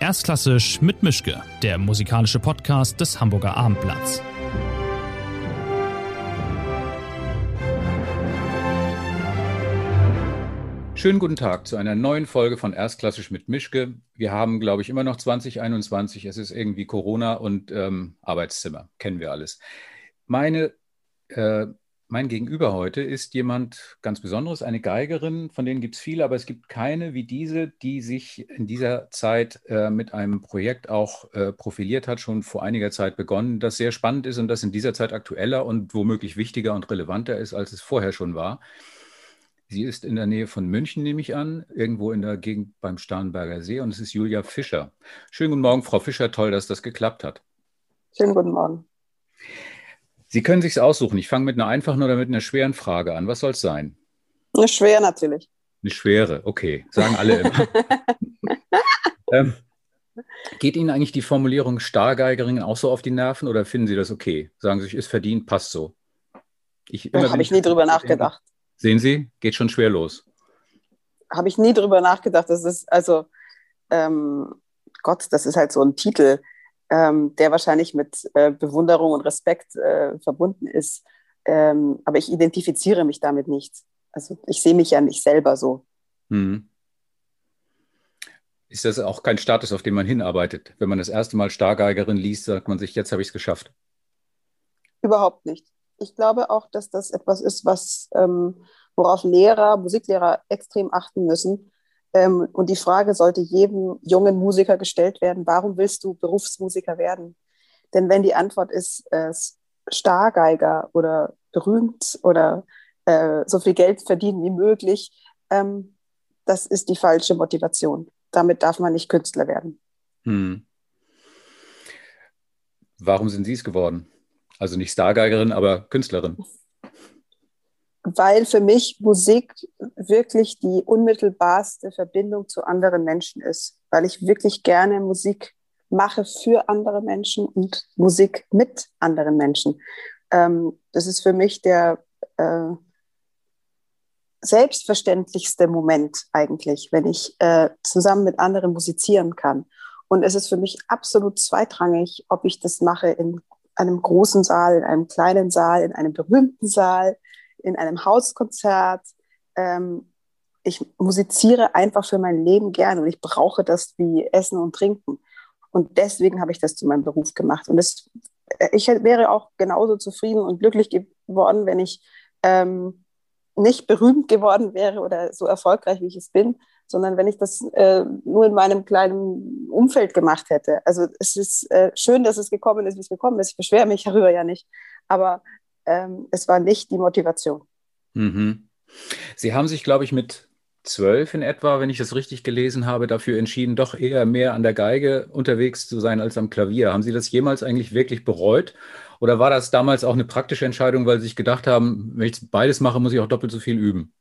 Erstklassisch mit Mischke, der musikalische Podcast des Hamburger Abendblatts. Schönen guten Tag zu einer neuen Folge von Erstklassisch mit Mischke. Wir haben, glaube ich, immer noch 2021. Es ist irgendwie Corona und ähm, Arbeitszimmer. Kennen wir alles. Meine äh, mein Gegenüber heute ist jemand ganz Besonderes, eine Geigerin, von denen gibt es viele, aber es gibt keine wie diese, die sich in dieser Zeit äh, mit einem Projekt auch äh, profiliert hat, schon vor einiger Zeit begonnen, das sehr spannend ist und das in dieser Zeit aktueller und womöglich wichtiger und relevanter ist, als es vorher schon war. Sie ist in der Nähe von München, nehme ich an, irgendwo in der Gegend beim Starnberger See und es ist Julia Fischer. Schönen guten Morgen, Frau Fischer, toll, dass das geklappt hat. Schönen guten Morgen. Sie können sich aussuchen. Ich fange mit einer einfachen oder mit einer schweren Frage an. Was soll es sein? Eine schwere natürlich. Eine schwere, okay. Sagen alle immer. ähm, geht Ihnen eigentlich die Formulierung Stargeigerin auch so auf die Nerven oder finden Sie das okay? Sagen Sie sich, ist verdient, passt so. Ich, da habe ich nie drüber nachgedacht. Sehen Sie, geht schon schwer los. Habe ich nie drüber nachgedacht. Das ist also, ähm, Gott, das ist halt so ein Titel ähm, der wahrscheinlich mit äh, Bewunderung und Respekt äh, verbunden ist. Ähm, aber ich identifiziere mich damit nicht. Also ich sehe mich ja nicht selber so. Hm. Ist das auch kein Status, auf den man hinarbeitet? Wenn man das erste Mal Stargeigerin liest, sagt man sich, jetzt habe ich es geschafft. Überhaupt nicht. Ich glaube auch, dass das etwas ist, was, ähm, worauf Lehrer, Musiklehrer extrem achten müssen, ähm, und die Frage sollte jedem jungen Musiker gestellt werden, warum willst du Berufsmusiker werden? Denn wenn die Antwort ist, äh, Stargeiger oder berühmt oder äh, so viel Geld verdienen wie möglich, ähm, das ist die falsche Motivation. Damit darf man nicht Künstler werden. Hm. Warum sind Sie es geworden? Also nicht Stargeigerin, aber Künstlerin weil für mich Musik wirklich die unmittelbarste Verbindung zu anderen Menschen ist, weil ich wirklich gerne Musik mache für andere Menschen und Musik mit anderen Menschen. Ähm, das ist für mich der äh, selbstverständlichste Moment eigentlich, wenn ich äh, zusammen mit anderen musizieren kann. Und es ist für mich absolut zweitrangig, ob ich das mache in einem großen Saal, in einem kleinen Saal, in einem berühmten Saal in einem Hauskonzert. Ähm, ich musiziere einfach für mein Leben gern und ich brauche das wie Essen und Trinken. Und deswegen habe ich das zu meinem Beruf gemacht. Und das, äh, ich wäre auch genauso zufrieden und glücklich geworden, wenn ich ähm, nicht berühmt geworden wäre oder so erfolgreich, wie ich es bin, sondern wenn ich das äh, nur in meinem kleinen Umfeld gemacht hätte. Also es ist äh, schön, dass es gekommen ist, wie es gekommen ist. Ich beschwere mich darüber ja nicht. Aber ähm, es war nicht die Motivation. Mhm. Sie haben sich, glaube ich, mit zwölf in etwa, wenn ich das richtig gelesen habe, dafür entschieden, doch eher mehr an der Geige unterwegs zu sein als am Klavier. Haben Sie das jemals eigentlich wirklich bereut? Oder war das damals auch eine praktische Entscheidung, weil Sie sich gedacht haben, wenn ich beides mache, muss ich auch doppelt so viel üben?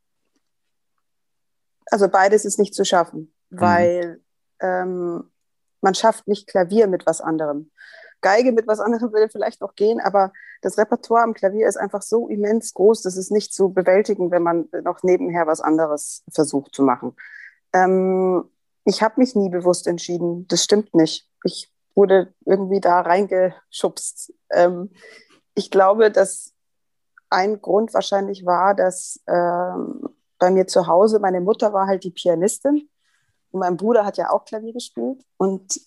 Also beides ist nicht zu schaffen, mhm. weil ähm, man schafft nicht Klavier mit was anderem. Geige mit was anderem würde vielleicht noch gehen, aber das Repertoire am Klavier ist einfach so immens groß, dass es nicht zu bewältigen, wenn man noch nebenher was anderes versucht zu machen. Ähm, ich habe mich nie bewusst entschieden, das stimmt nicht. Ich wurde irgendwie da reingeschubst. Ähm, ich glaube, dass ein Grund wahrscheinlich war, dass ähm, bei mir zu Hause, meine Mutter war halt die Pianistin und mein Bruder hat ja auch Klavier gespielt und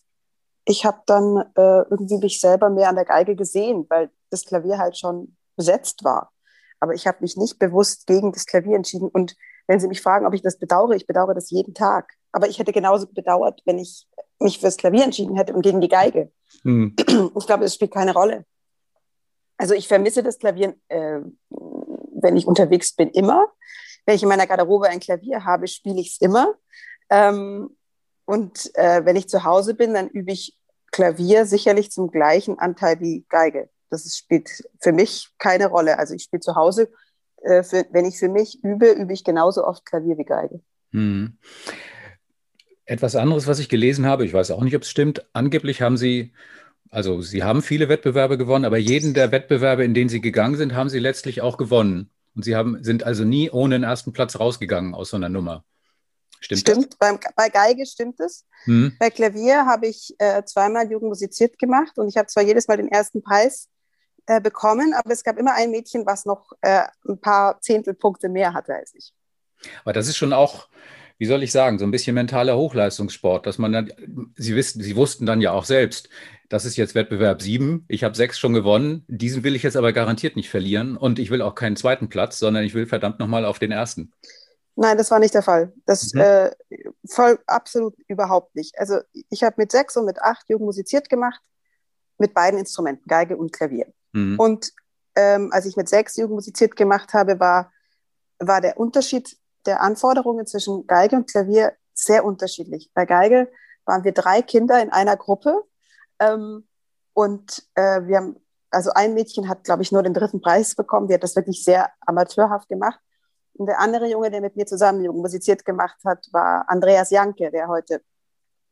ich habe dann äh, irgendwie mich selber mehr an der Geige gesehen, weil das Klavier halt schon besetzt war. Aber ich habe mich nicht bewusst gegen das Klavier entschieden. Und wenn Sie mich fragen, ob ich das bedauere, ich bedauere das jeden Tag. Aber ich hätte genauso bedauert, wenn ich mich fürs Klavier entschieden hätte und gegen die Geige. Hm. Ich glaube, das spielt keine Rolle. Also ich vermisse das Klavier, äh, wenn ich unterwegs bin, immer. Wenn ich in meiner Garderobe ein Klavier habe, spiele ich es immer. Ähm, und äh, wenn ich zu Hause bin, dann übe ich Klavier sicherlich zum gleichen Anteil wie Geige. Das ist, spielt für mich keine Rolle. Also ich spiele zu Hause, äh, für, wenn ich für mich übe, übe ich genauso oft Klavier wie Geige. Hm. Etwas anderes, was ich gelesen habe, ich weiß auch nicht, ob es stimmt, angeblich haben Sie, also Sie haben viele Wettbewerbe gewonnen, aber jeden der Wettbewerbe, in denen Sie gegangen sind, haben Sie letztlich auch gewonnen. Und Sie haben, sind also nie ohne den ersten Platz rausgegangen aus so einer Nummer. Stimmt, stimmt. Beim, bei Geige stimmt es. Hm. Bei Klavier habe ich äh, zweimal Jugend musiziert gemacht und ich habe zwar jedes Mal den ersten Preis äh, bekommen, aber es gab immer ein Mädchen, was noch äh, ein paar Zehntelpunkte mehr hatte als ich. Aber das ist schon auch, wie soll ich sagen, so ein bisschen mentaler Hochleistungssport, dass man dann, Sie wissen, Sie wussten dann ja auch selbst, das ist jetzt Wettbewerb 7, ich habe sechs schon gewonnen, diesen will ich jetzt aber garantiert nicht verlieren und ich will auch keinen zweiten Platz, sondern ich will verdammt nochmal auf den ersten. Nein, das war nicht der Fall. Das Mhm. äh, voll absolut überhaupt nicht. Also ich habe mit sechs und mit acht Jugend musiziert gemacht, mit beiden Instrumenten, Geige und Klavier. Mhm. Und ähm, als ich mit sechs Jugend musiziert gemacht habe, war, war der Unterschied der Anforderungen zwischen Geige und Klavier sehr unterschiedlich. Bei Geige waren wir drei Kinder in einer Gruppe ähm, und äh, wir haben, also ein Mädchen hat, glaube ich, nur den dritten Preis bekommen. Die hat das wirklich sehr amateurhaft gemacht. Und der andere Junge, der mit mir zusammen musiziert gemacht hat, war Andreas Janke, der heute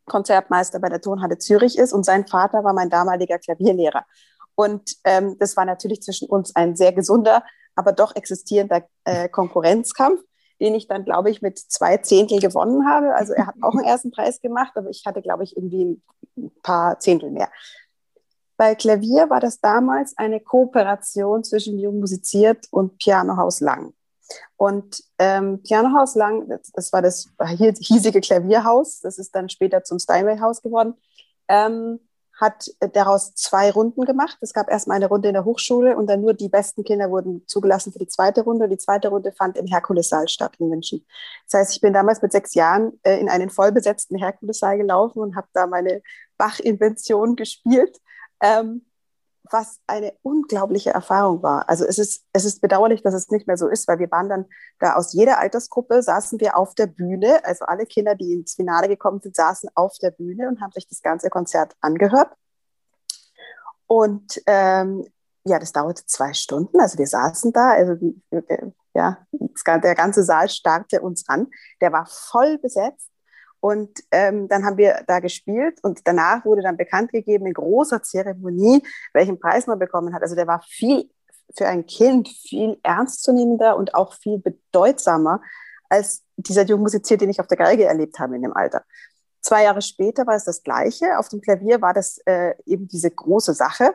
Konzertmeister bei der Tonhalle Zürich ist. Und sein Vater war mein damaliger Klavierlehrer. Und ähm, das war natürlich zwischen uns ein sehr gesunder, aber doch existierender äh, Konkurrenzkampf, den ich dann, glaube ich, mit zwei Zehntel gewonnen habe. Also er hat auch einen ersten Preis gemacht, aber ich hatte, glaube ich, irgendwie ein paar Zehntel mehr. Bei Klavier war das damals eine Kooperation zwischen Jung musiziert und Pianohaus Lang. Und ähm, Pianohaus Lang, das, war das hiesige Klavierhaus, das ist dann später zum Steinway-Haus geworden, ähm, hat daraus zwei Runden gemacht. Es gab erstmal eine Runde in der Hochschule und dann nur die besten Kinder wurden zugelassen für die zweite Runde. Die zweite Runde fand im Herkulessaal statt in München. Das heißt, ich bin damals mit sechs Jahren äh, in einen vollbesetzten Herkulessaal gelaufen und habe da meine Bach-Invention gespielt. Ähm, was eine unglaubliche Erfahrung war. Also es ist, es ist bedauerlich, dass es nicht mehr so ist, weil wir waren dann da aus jeder Altersgruppe, saßen wir auf der Bühne, also alle Kinder, die ins Finale gekommen sind, saßen auf der Bühne und haben sich das ganze Konzert angehört. Und ähm, ja, das dauerte zwei Stunden, also wir saßen da, also die, ja, der ganze Saal starrte uns an, der war voll besetzt und ähm, dann haben wir da gespielt und danach wurde dann bekannt gegeben in großer Zeremonie, welchen Preis man bekommen hat. Also der war viel für ein Kind viel ernstzunehmender und auch viel bedeutsamer als dieser junge Musizier, den ich auf der Geige erlebt habe in dem Alter. Zwei Jahre später war es das Gleiche. Auf dem Klavier war das äh, eben diese große Sache.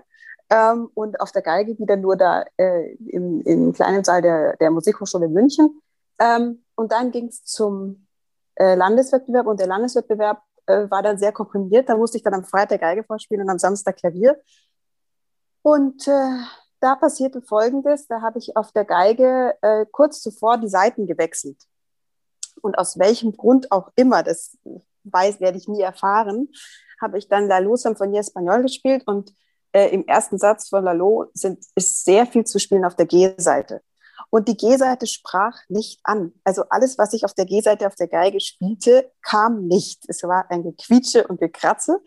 Ähm, und auf der Geige wieder nur da äh, im, im kleinen Saal der, der Musikhochschule München. Ähm, und dann ging es zum äh, Landeswettbewerb und der Landeswettbewerb äh, war dann sehr komprimiert. Da musste ich dann am Freitag Geige vorspielen und am Samstag Klavier. Und äh, da passierte Folgendes: Da habe ich auf der Geige äh, kurz zuvor die Seiten gewechselt. Und aus welchem Grund auch immer, das weiß, werde ich nie erfahren, habe ich dann La Luz Symphonie Español gespielt und äh, im ersten Satz von Lalo sind, ist sehr viel zu spielen auf der G-Seite. Und die G-Seite sprach nicht an. Also alles, was ich auf der G-Seite auf der Geige spielte, kam nicht. Es war ein Gequietsche und Gekratze.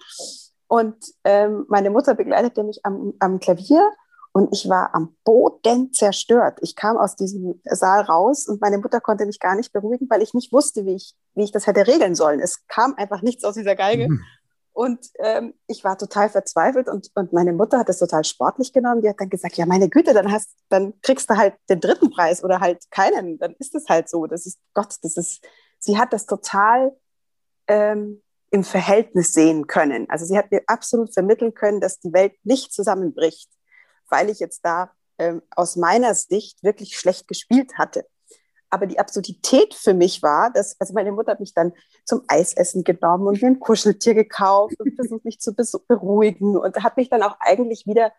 Und ähm, meine Mutter begleitete mich am, am Klavier und ich war am Boden zerstört. Ich kam aus diesem Saal raus und meine Mutter konnte mich gar nicht beruhigen, weil ich nicht wusste, wie ich, wie ich das hätte regeln sollen. Es kam einfach nichts aus dieser Geige. Mhm. Und ähm, ich war total verzweifelt und, und meine Mutter hat das total sportlich genommen. Die hat dann gesagt, ja, meine Güte, dann hast, dann kriegst du halt den dritten Preis oder halt keinen. Dann ist es halt so. Das ist Gott, das ist, sie hat das total ähm, im Verhältnis sehen können. Also sie hat mir absolut vermitteln können, dass die Welt nicht zusammenbricht, weil ich jetzt da ähm, aus meiner Sicht wirklich schlecht gespielt hatte. Aber die Absurdität für mich war, dass, also meine Mutter hat mich dann zum Eisessen genommen und mir ein Kuscheltier gekauft und versucht mich zu beruhigen und hat mich dann auch eigentlich wieder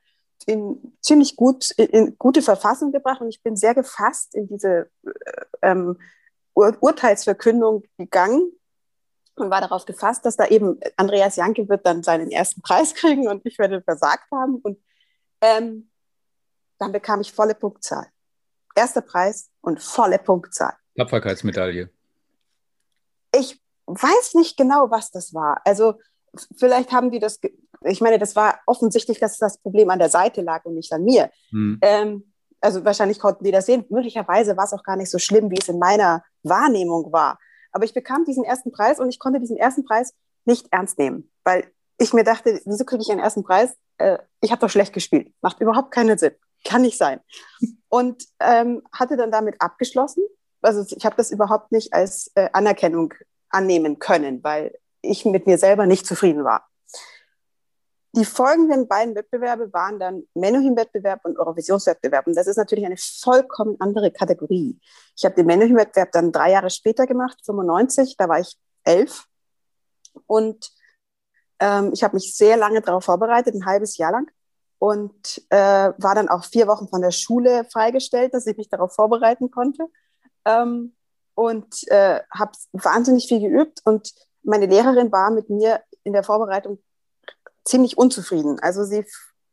in ziemlich gut, in gute Verfassung gebracht. Und ich bin sehr gefasst in diese ähm, Ur Urteilsverkündung gegangen und war darauf gefasst, dass da eben Andreas Janke wird dann seinen ersten Preis kriegen und ich werde versagt haben. Und ähm, dann bekam ich volle Punktzahl. Erster Preis und volle Punktzahl. Tapferkeitsmedaille. Ich weiß nicht genau, was das war. Also vielleicht haben die das, ich meine, das war offensichtlich, dass das Problem an der Seite lag und nicht an mir. Hm. Ähm, also wahrscheinlich konnten die das sehen. Möglicherweise war es auch gar nicht so schlimm, wie es in meiner Wahrnehmung war. Aber ich bekam diesen ersten Preis und ich konnte diesen ersten Preis nicht ernst nehmen, weil ich mir dachte, wieso kriege ich einen ersten Preis? Äh, ich habe doch schlecht gespielt. Macht überhaupt keinen Sinn. Kann nicht sein. Und ähm, hatte dann damit abgeschlossen. Also ich habe das überhaupt nicht als äh, Anerkennung annehmen können, weil ich mit mir selber nicht zufrieden war. Die folgenden beiden Wettbewerbe waren dann Menuhin-Wettbewerb und Eurovisionswettbewerb. Und das ist natürlich eine vollkommen andere Kategorie. Ich habe den Menuhin-Wettbewerb dann drei Jahre später gemacht, 95, da war ich elf. Und ähm, ich habe mich sehr lange darauf vorbereitet, ein halbes Jahr lang. Und äh, war dann auch vier Wochen von der Schule freigestellt, dass ich mich darauf vorbereiten konnte. Ähm, und äh, habe wahnsinnig viel geübt. Und meine Lehrerin war mit mir in der Vorbereitung ziemlich unzufrieden. Also sie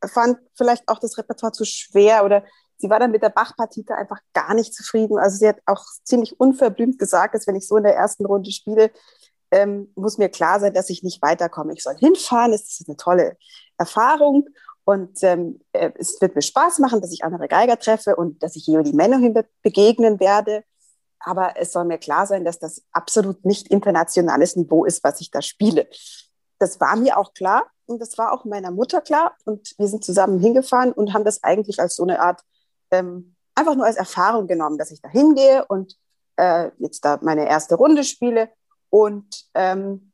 fand vielleicht auch das Repertoire zu schwer oder sie war dann mit der Bach-Partite einfach gar nicht zufrieden. Also sie hat auch ziemlich unverblümt gesagt, dass wenn ich so in der ersten Runde spiele, ähm, muss mir klar sein, dass ich nicht weiterkomme. Ich soll hinfahren, es ist eine tolle Erfahrung und ähm, äh, es wird mir Spaß machen, dass ich andere Geiger treffe und dass ich die Männer begegnen werde. Aber es soll mir klar sein, dass das absolut nicht internationales Niveau ist, was ich da spiele. Das war mir auch klar und das war auch meiner Mutter klar. Und wir sind zusammen hingefahren und haben das eigentlich als so eine Art, ähm, einfach nur als Erfahrung genommen, dass ich da hingehe und äh, jetzt da meine erste Runde spiele und ähm,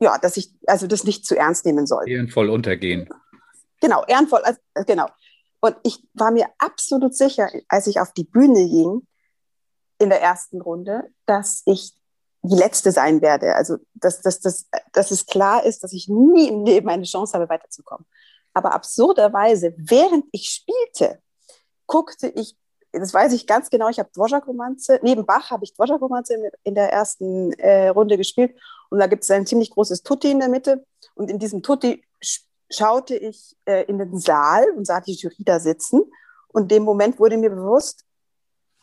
ja, dass ich also das nicht zu ernst nehmen soll. Ehrenvoll untergehen. Genau, ehrenvoll, also, genau. Und ich war mir absolut sicher, als ich auf die Bühne ging in der ersten Runde, dass ich die letzte sein werde. Also, dass, dass, dass, dass es klar ist, dass ich nie im Leben eine Chance habe, weiterzukommen. Aber absurderweise, während ich spielte, guckte ich, das weiß ich ganz genau, ich habe Dvorak-Romanze, neben Bach habe ich Dvorak-Romanze in, in, der ersten äh, Runde gespielt und da gibt es ein ziemlich großes Tutti in der Mitte und in diesem Tutti schaute ich äh, in den Saal und sah die Jury da sitzen und in dem Moment wurde mir bewusst,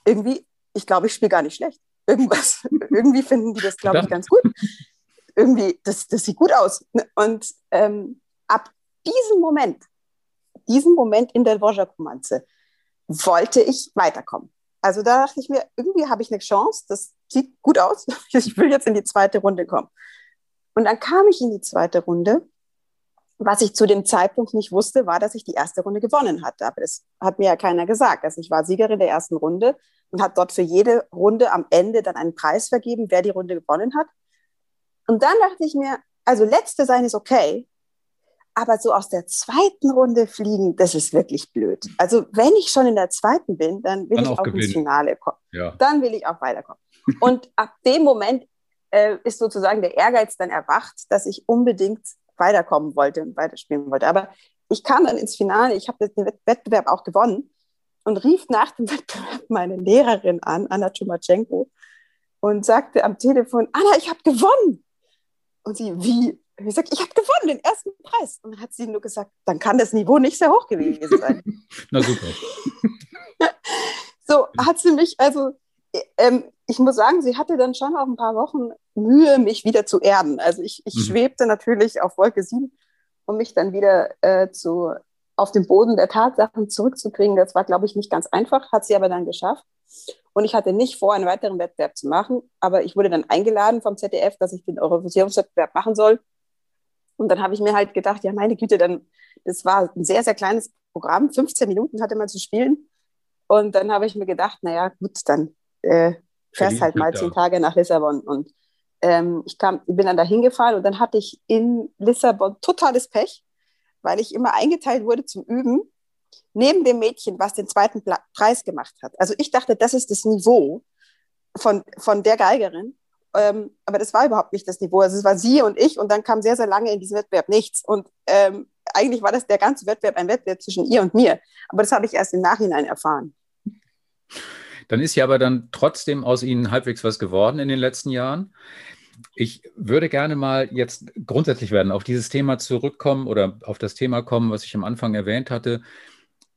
irgendwie, ich glaube, ich spiele gar nicht schlecht irgendwas, irgendwie finden die das, glaube ich, ganz gut. Irgendwie, das, das sieht gut aus. Und ähm, ab diesem Moment, diesem Moment in der Dvorak-Romanze, wollte ich weiterkommen. Also da dachte ich mir, irgendwie habe ich eine Chance, das sieht gut aus, ich will jetzt in die zweite Runde kommen. Und dann kam ich in die zweite Runde. Was ich zu dem Zeitpunkt nicht wusste, war, dass ich die erste Runde gewonnen hatte. Aber das hat mir ja keiner gesagt. Also ich war Siegerin der ersten Runde und hat dort für jede Runde am Ende dann einen Preis vergeben, wer die Runde gewonnen hat. Und dann dachte ich mir, also letzte sein ist okay, aber so aus der zweiten Runde fliegen, das ist wirklich blöd. Also wenn ich schon in der zweiten bin, dann will dann ich auch, auch ins Finale kommen. Ja. Dann will ich auch weiterkommen. Und ab dem Moment äh, ist sozusagen der Ehrgeiz dann erwacht, dass ich unbedingt weiterkommen wollte und weiterspielen wollte. Aber ich kam dann ins Finale, ich habe den Wettbewerb auch gewonnen und rief nach dem Wettbewerb meine Lehrerin an, Anna Chumatschenko, und sagte am Telefon, Anna, ich habe gewonnen. Und sie, wie? Ich sagte, ich habe gewonnen, den ersten Preis. Und dann hat sie nur gesagt, dann kann das Niveau nicht sehr hoch gewesen sein. Na super. so hat sie mich, also ähm, ich muss sagen, sie hatte dann schon auch ein paar Wochen Mühe, mich wieder zu erden. Also ich, ich mhm. schwebte natürlich auf Wolke 7, um mich dann wieder äh, zu auf den Boden der Tatsachen zurückzukriegen, das war, glaube ich, nicht ganz einfach, hat sie aber dann geschafft. Und ich hatte nicht vor, einen weiteren Wettbewerb zu machen, aber ich wurde dann eingeladen vom ZDF, dass ich den Eurovisionswettbewerb machen soll. Und dann habe ich mir halt gedacht, ja, meine Güte, dann, das war ein sehr, sehr kleines Programm, 15 Minuten hatte man zu spielen. Und dann habe ich mir gedacht, naja, gut, dann äh, fährst halt mal zehn Tage nach Lissabon. Und ähm, ich kam, bin dann da hingefahren und dann hatte ich in Lissabon totales Pech weil ich immer eingeteilt wurde zum Üben, neben dem Mädchen, was den zweiten Preis gemacht hat. Also ich dachte, das ist das Niveau von, von der Geigerin. Ähm, aber das war überhaupt nicht das Niveau. Also es war sie und ich und dann kam sehr, sehr lange in diesem Wettbewerb nichts. Und ähm, eigentlich war das der ganze Wettbewerb ein Wettbewerb zwischen ihr und mir. Aber das habe ich erst im Nachhinein erfahren. Dann ist ja aber dann trotzdem aus Ihnen halbwegs was geworden in den letzten Jahren. Ich würde gerne mal jetzt grundsätzlich werden, auf dieses Thema zurückkommen oder auf das Thema kommen, was ich am Anfang erwähnt hatte.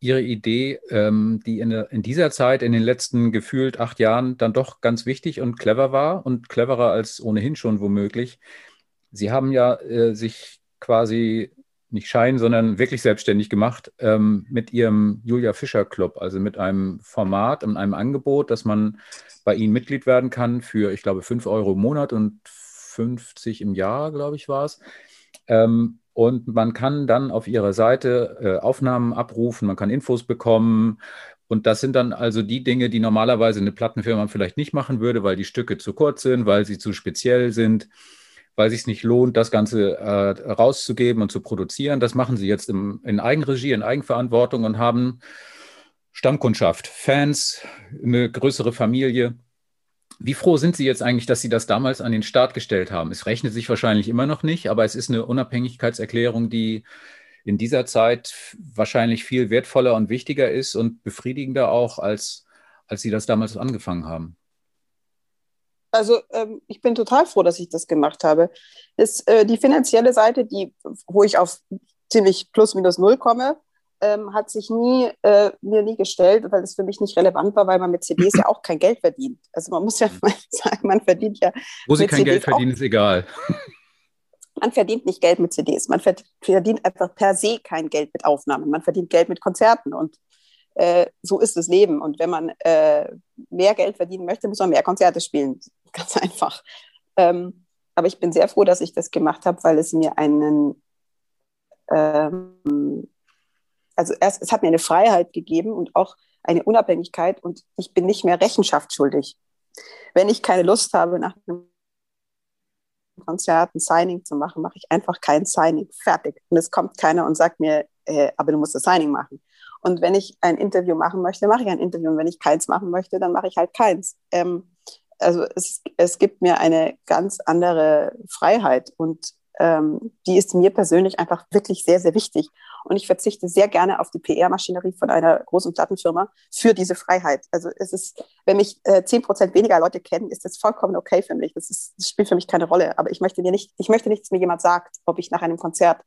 Ihre Idee, ähm, die in, dieser Zeit, in den letzten gefühlt acht Jahren, dann doch ganz wichtig und clever war und cleverer als ohnehin schon womöglich. Sie haben ja äh, sich quasi nicht Schein, sondern wirklich selbstständig gemacht ähm, mit Ihrem Julia Fischer Club, also mit einem Format und einem Angebot, dass man bei Ihnen Mitglied werden kann für, ich glaube, 5 Euro im Monat und 50 im Jahr, glaube ich, war es. Ähm, und man kann dann auf Ihrer Seite äh, Aufnahmen abrufen, man kann Infos bekommen Und das sind dann also die Dinge, die normalerweise eine Plattenfirma vielleicht nicht machen würde, weil die Stücke zu kurz sind, weil sie zu speziell sind, weil es sich nicht lohnt, das Ganze äh, rauszugeben und zu produzieren. Das machen sie jetzt im, in Eigenregie, in Eigenverantwortung und haben Stammkundschaft, Fans, eine größere Familie. Wie froh sind Sie jetzt eigentlich, dass Sie das damals an den Start gestellt haben? Es rechnet sich wahrscheinlich immer noch nicht, aber es ist eine Unabhängigkeitserklärung, die in dieser Zeit wahrscheinlich viel wertvoller und wichtiger ist und befriedigender auch, als, als Sie das damals angefangen haben. Also ähm, ich bin total froh, dass ich das gemacht habe. Das, äh, die finanzielle Seite, die, wo ich auf ziemlich plus minus null komme, ähm, hat sich nie, äh, mir nie gestellt, weil das für mich nicht relevant war, weil man mit CDs ja auch kein Geld verdient. Also man muss ja mhm. mal sagen, man verdient ja. Wo sie kein CDs Geld verdienen, ist egal. Man verdient nicht Geld mit CDs. Man verdient einfach per se kein Geld mit Aufnahmen. Man verdient Geld mit Konzerten und äh, so ist das Leben. Und wenn man äh, mehr Geld verdienen möchte, muss man mehr Konzerte spielen. Ganz einfach. Ähm, aber ich bin sehr froh, dass ich das gemacht habe, weil es mir einen ähm, also erst, es hat mir eine Freiheit gegeben und auch eine Unabhängigkeit und ich bin nicht mehr Rechenschaft schuldig. Wenn ich keine Lust habe, nach einem Konzert ein Signing zu machen, mache ich einfach kein Signing. Fertig. Und es kommt keiner und sagt mir, äh, aber du musst das Signing machen. Und wenn ich ein Interview machen möchte, mache ich ein Interview. Und wenn ich keins machen möchte, dann mache ich halt keins. Ähm, also es, es gibt mir eine ganz andere Freiheit und ähm, die ist mir persönlich einfach wirklich sehr, sehr wichtig. Und ich verzichte sehr gerne auf die PR-Maschinerie von einer großen Plattenfirma für diese Freiheit. Also es ist, wenn mich äh, zehn äh, Prozent weniger Leute kennen, ist das vollkommen okay für mich. Das, ist, das spielt für mich keine Rolle. Aber ich möchte mir nicht, ich möchte nicht, dass mir jemand sagt, ob ich nach einem Konzert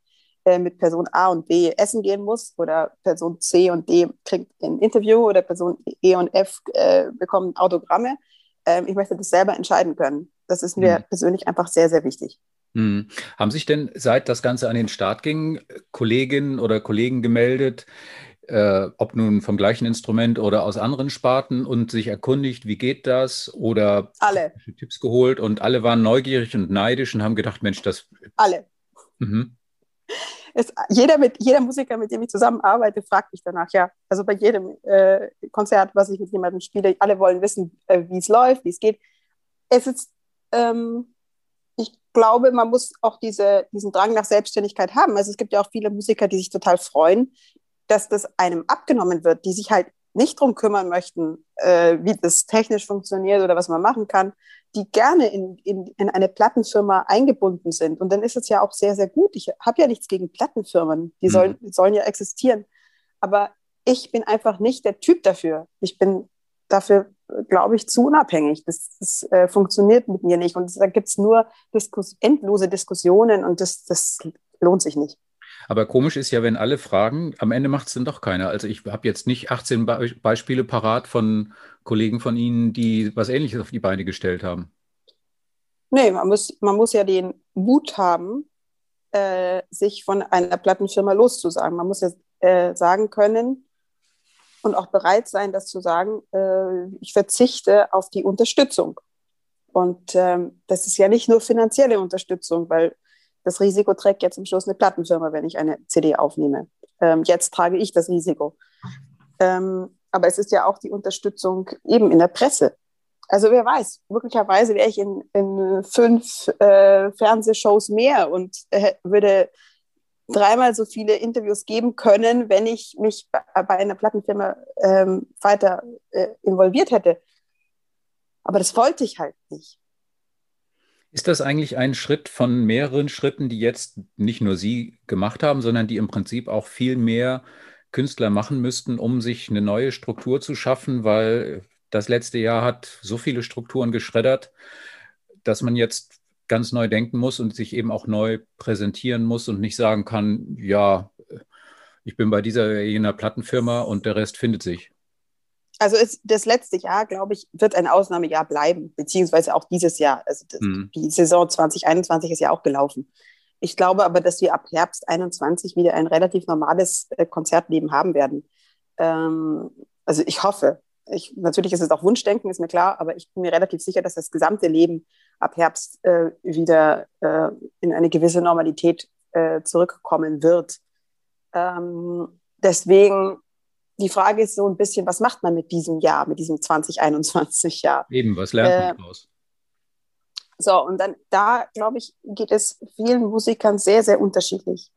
äh, mit Person A und B essen gehen muss oder Person C und D kriegt ein Interview oder Person E und F äh, bekommen Autogramme. Ähm, ich möchte das selber entscheiden können. Das ist mir mhm. persönlich einfach sehr, sehr wichtig. Hm. Haben sich denn, seit das Ganze an den Start ging, Kolleginnen oder Kollegen gemeldet, äh, ob nun vom gleichen Instrument oder aus anderen Sparten und sich erkundigt, wie geht das oder alle. Tipps geholt und alle waren neugierig und neidisch und haben gedacht, Mensch, das. Alle. Mhm. Es, jeder, mit, jeder Musiker, mit dem ich zusammenarbeite, fragt mich danach, ja. Also bei jedem äh, Konzert, was ich mit jemandem spiele, alle wollen wissen, äh, wie es läuft, wie es geht. Es ist, ähm, ich glaube, man muss auch diese, diesen Drang nach Selbstständigkeit haben. Also es gibt ja auch viele Musiker, die sich total freuen, dass das einem abgenommen wird, die sich halt nicht darum kümmern möchten, äh, wie das technisch funktioniert oder was man machen kann, die gerne in, in, in eine Plattenfirma eingebunden sind. Und dann ist es ja auch sehr, sehr gut. Ich habe ja nichts gegen Plattenfirmen, die sollen, mhm. sollen ja existieren. Aber ich bin einfach nicht der Typ dafür. Ich bin dafür, glaube ich, zu unabhängig. Das, das äh, funktioniert mit mir nicht. Und da gibt es nur Diskus endlose Diskussionen und das, das lohnt sich nicht. Aber komisch ist ja, wenn alle fragen, am Ende macht es dann doch keiner. Also ich habe jetzt nicht 18 Be Beispiele parat von Kollegen von Ihnen, die was Ähnliches auf die Beine gestellt haben. Nee, man muss, man muss ja den Mut haben, äh, sich von einer Plattenfirma loszusagen. Man muss ja äh, sagen können, und auch bereit sein, das zu sagen, äh, ich verzichte auf die Unterstützung. Und ähm, das ist ja nicht nur finanzielle Unterstützung, weil das Risiko trägt jetzt am Schluss eine Plattenfirma, wenn ich eine CD aufnehme. Ähm, jetzt trage ich das Risiko. Ähm, aber es ist ja auch die Unterstützung eben in der Presse. Also wer weiß, möglicherweise wäre ich in, in fünf äh, Fernsehshows mehr und äh, würde dreimal so viele Interviews geben können, wenn ich mich bei einer Plattenfirma ähm, weiter äh, involviert hätte. Aber das wollte ich halt nicht. Ist das eigentlich ein Schritt von mehreren Schritten, die jetzt nicht nur Sie gemacht haben, sondern die im Prinzip auch viel mehr Künstler machen müssten, um sich eine neue Struktur zu schaffen, weil das letzte Jahr hat so viele Strukturen geschreddert, dass man jetzt ganz neu denken muss und sich eben auch neu präsentieren muss und nicht sagen kann, ja, ich bin bei dieser jener Plattenfirma und der Rest findet sich. Also ist das letzte Jahr, glaube ich, wird ein Ausnahmejahr bleiben, beziehungsweise auch dieses Jahr. Also das, mhm. die Saison 2021 ist ja auch gelaufen. Ich glaube aber, dass wir ab Herbst 2021 wieder ein relativ normales äh, Konzertleben haben werden. Ähm, also ich hoffe. Ich, natürlich ist es auch Wunschdenken, ist mir klar, aber ich bin mir relativ sicher, dass das gesamte Leben ab Herbst äh, wieder äh, in eine gewisse Normalität äh, zurückkommen wird. Ähm, deswegen die Frage ist so ein bisschen, was macht man mit diesem Jahr, mit diesem 2021 Jahr? Eben, was lernt man äh, daraus? So, und dann da, glaube ich, geht es vielen Musikern sehr, sehr unterschiedlich.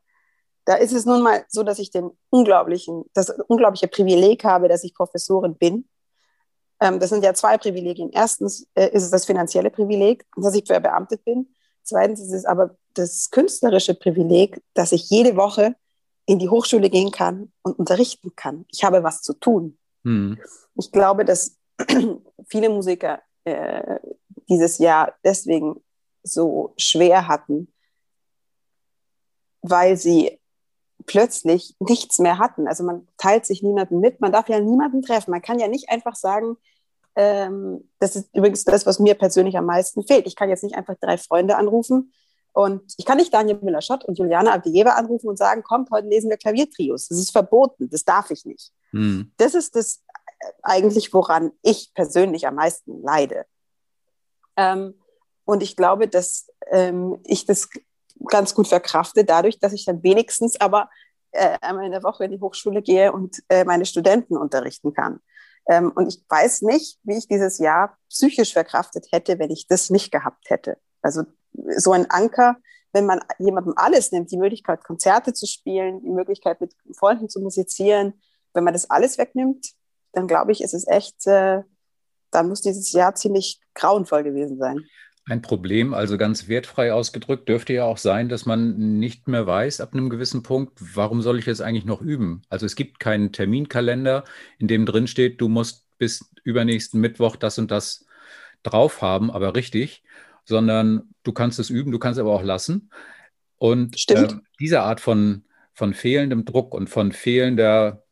Da ist es nun mal so, dass ich den unglaublichen, das unglaubliche Privileg habe, dass ich Professorin bin. Ähm, das sind ja zwei Privilegien. Erstens äh, ist es das finanzielle Privileg, dass ich verbeamtet bin. Zweitens ist es aber das künstlerische Privileg, dass ich jede Woche in die Hochschule gehen kann und unterrichten kann. Ich habe was zu tun. Mhm. Ich glaube, dass viele Musiker äh, dieses Jahr deswegen so schwer hatten, weil sie plötzlich nichts mehr hatten. Also man teilt sich niemanden mit, man darf ja niemanden treffen. Man kann ja nicht einfach sagen, ähm, das ist übrigens das, was mir persönlich am meisten fehlt. Ich kann jetzt nicht einfach drei Freunde anrufen und ich kann nicht Daniel Müller-Schott und Juliana Abdieva anrufen und sagen, kommt, heute lesen wir Klaviertrios. Das ist verboten, das darf ich nicht. Mhm. Das ist das eigentlich, woran ich persönlich am meisten leide. Ähm, und ich glaube, dass ähm, ich das ganz gut verkrafte, dadurch, dass ich dann wenigstens aber äh, einmal in der Woche in die Hochschule gehe und äh, meine Studenten unterrichten kann. Ähm, und ich weiß nicht, wie ich dieses Jahr psychisch verkraftet hätte, wenn ich das nicht gehabt hätte. Also so ein Anker, wenn man jemandem alles nimmt, die Möglichkeit, Konzerte zu spielen, die Möglichkeit, mit Freunden zu musizieren, wenn man das alles wegnimmt, dann glaube ich, ist es echt, äh, dann muss dieses Jahr ziemlich grauenvoll gewesen sein. Ein Problem, also ganz wertfrei ausgedrückt, dürfte ja auch sein, dass man nicht mehr weiß ab einem gewissen Punkt, warum soll ich jetzt eigentlich noch üben? Also es gibt keinen Terminkalender, in dem drin steht, du musst bis übernächsten Mittwoch das und das drauf haben, aber richtig sondern du kannst es üben, du kannst es aber auch lassen. Und äh, diese Art von, von fehlendem Druck und von fehlender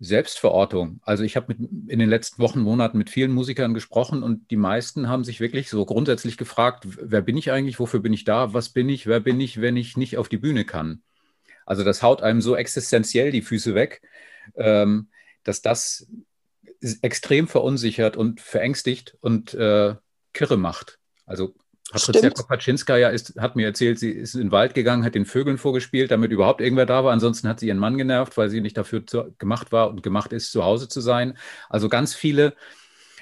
Selbstverortung. Also ich habe in den letzten Wochen, Monaten mit vielen Musikern gesprochen und die meisten haben sich wirklich so grundsätzlich gefragt, wer bin ich eigentlich, wofür bin ich da, was bin ich, wer bin ich, wenn ich nicht auf die Bühne kann. Also das haut einem so existenziell die Füße weg, ähm, dass das extrem verunsichert und verängstigt und äh, kirre macht. Also Patricia Kopaczynskaja ist, hat mir erzählt, sie ist in den Wald gegangen, hat den Vögeln vorgespielt, damit überhaupt irgendwer da war. Ansonsten hat sie ihren Mann genervt, weil sie nicht dafür zu, gemacht war und gemacht ist, zu Hause zu sein. Also ganz viele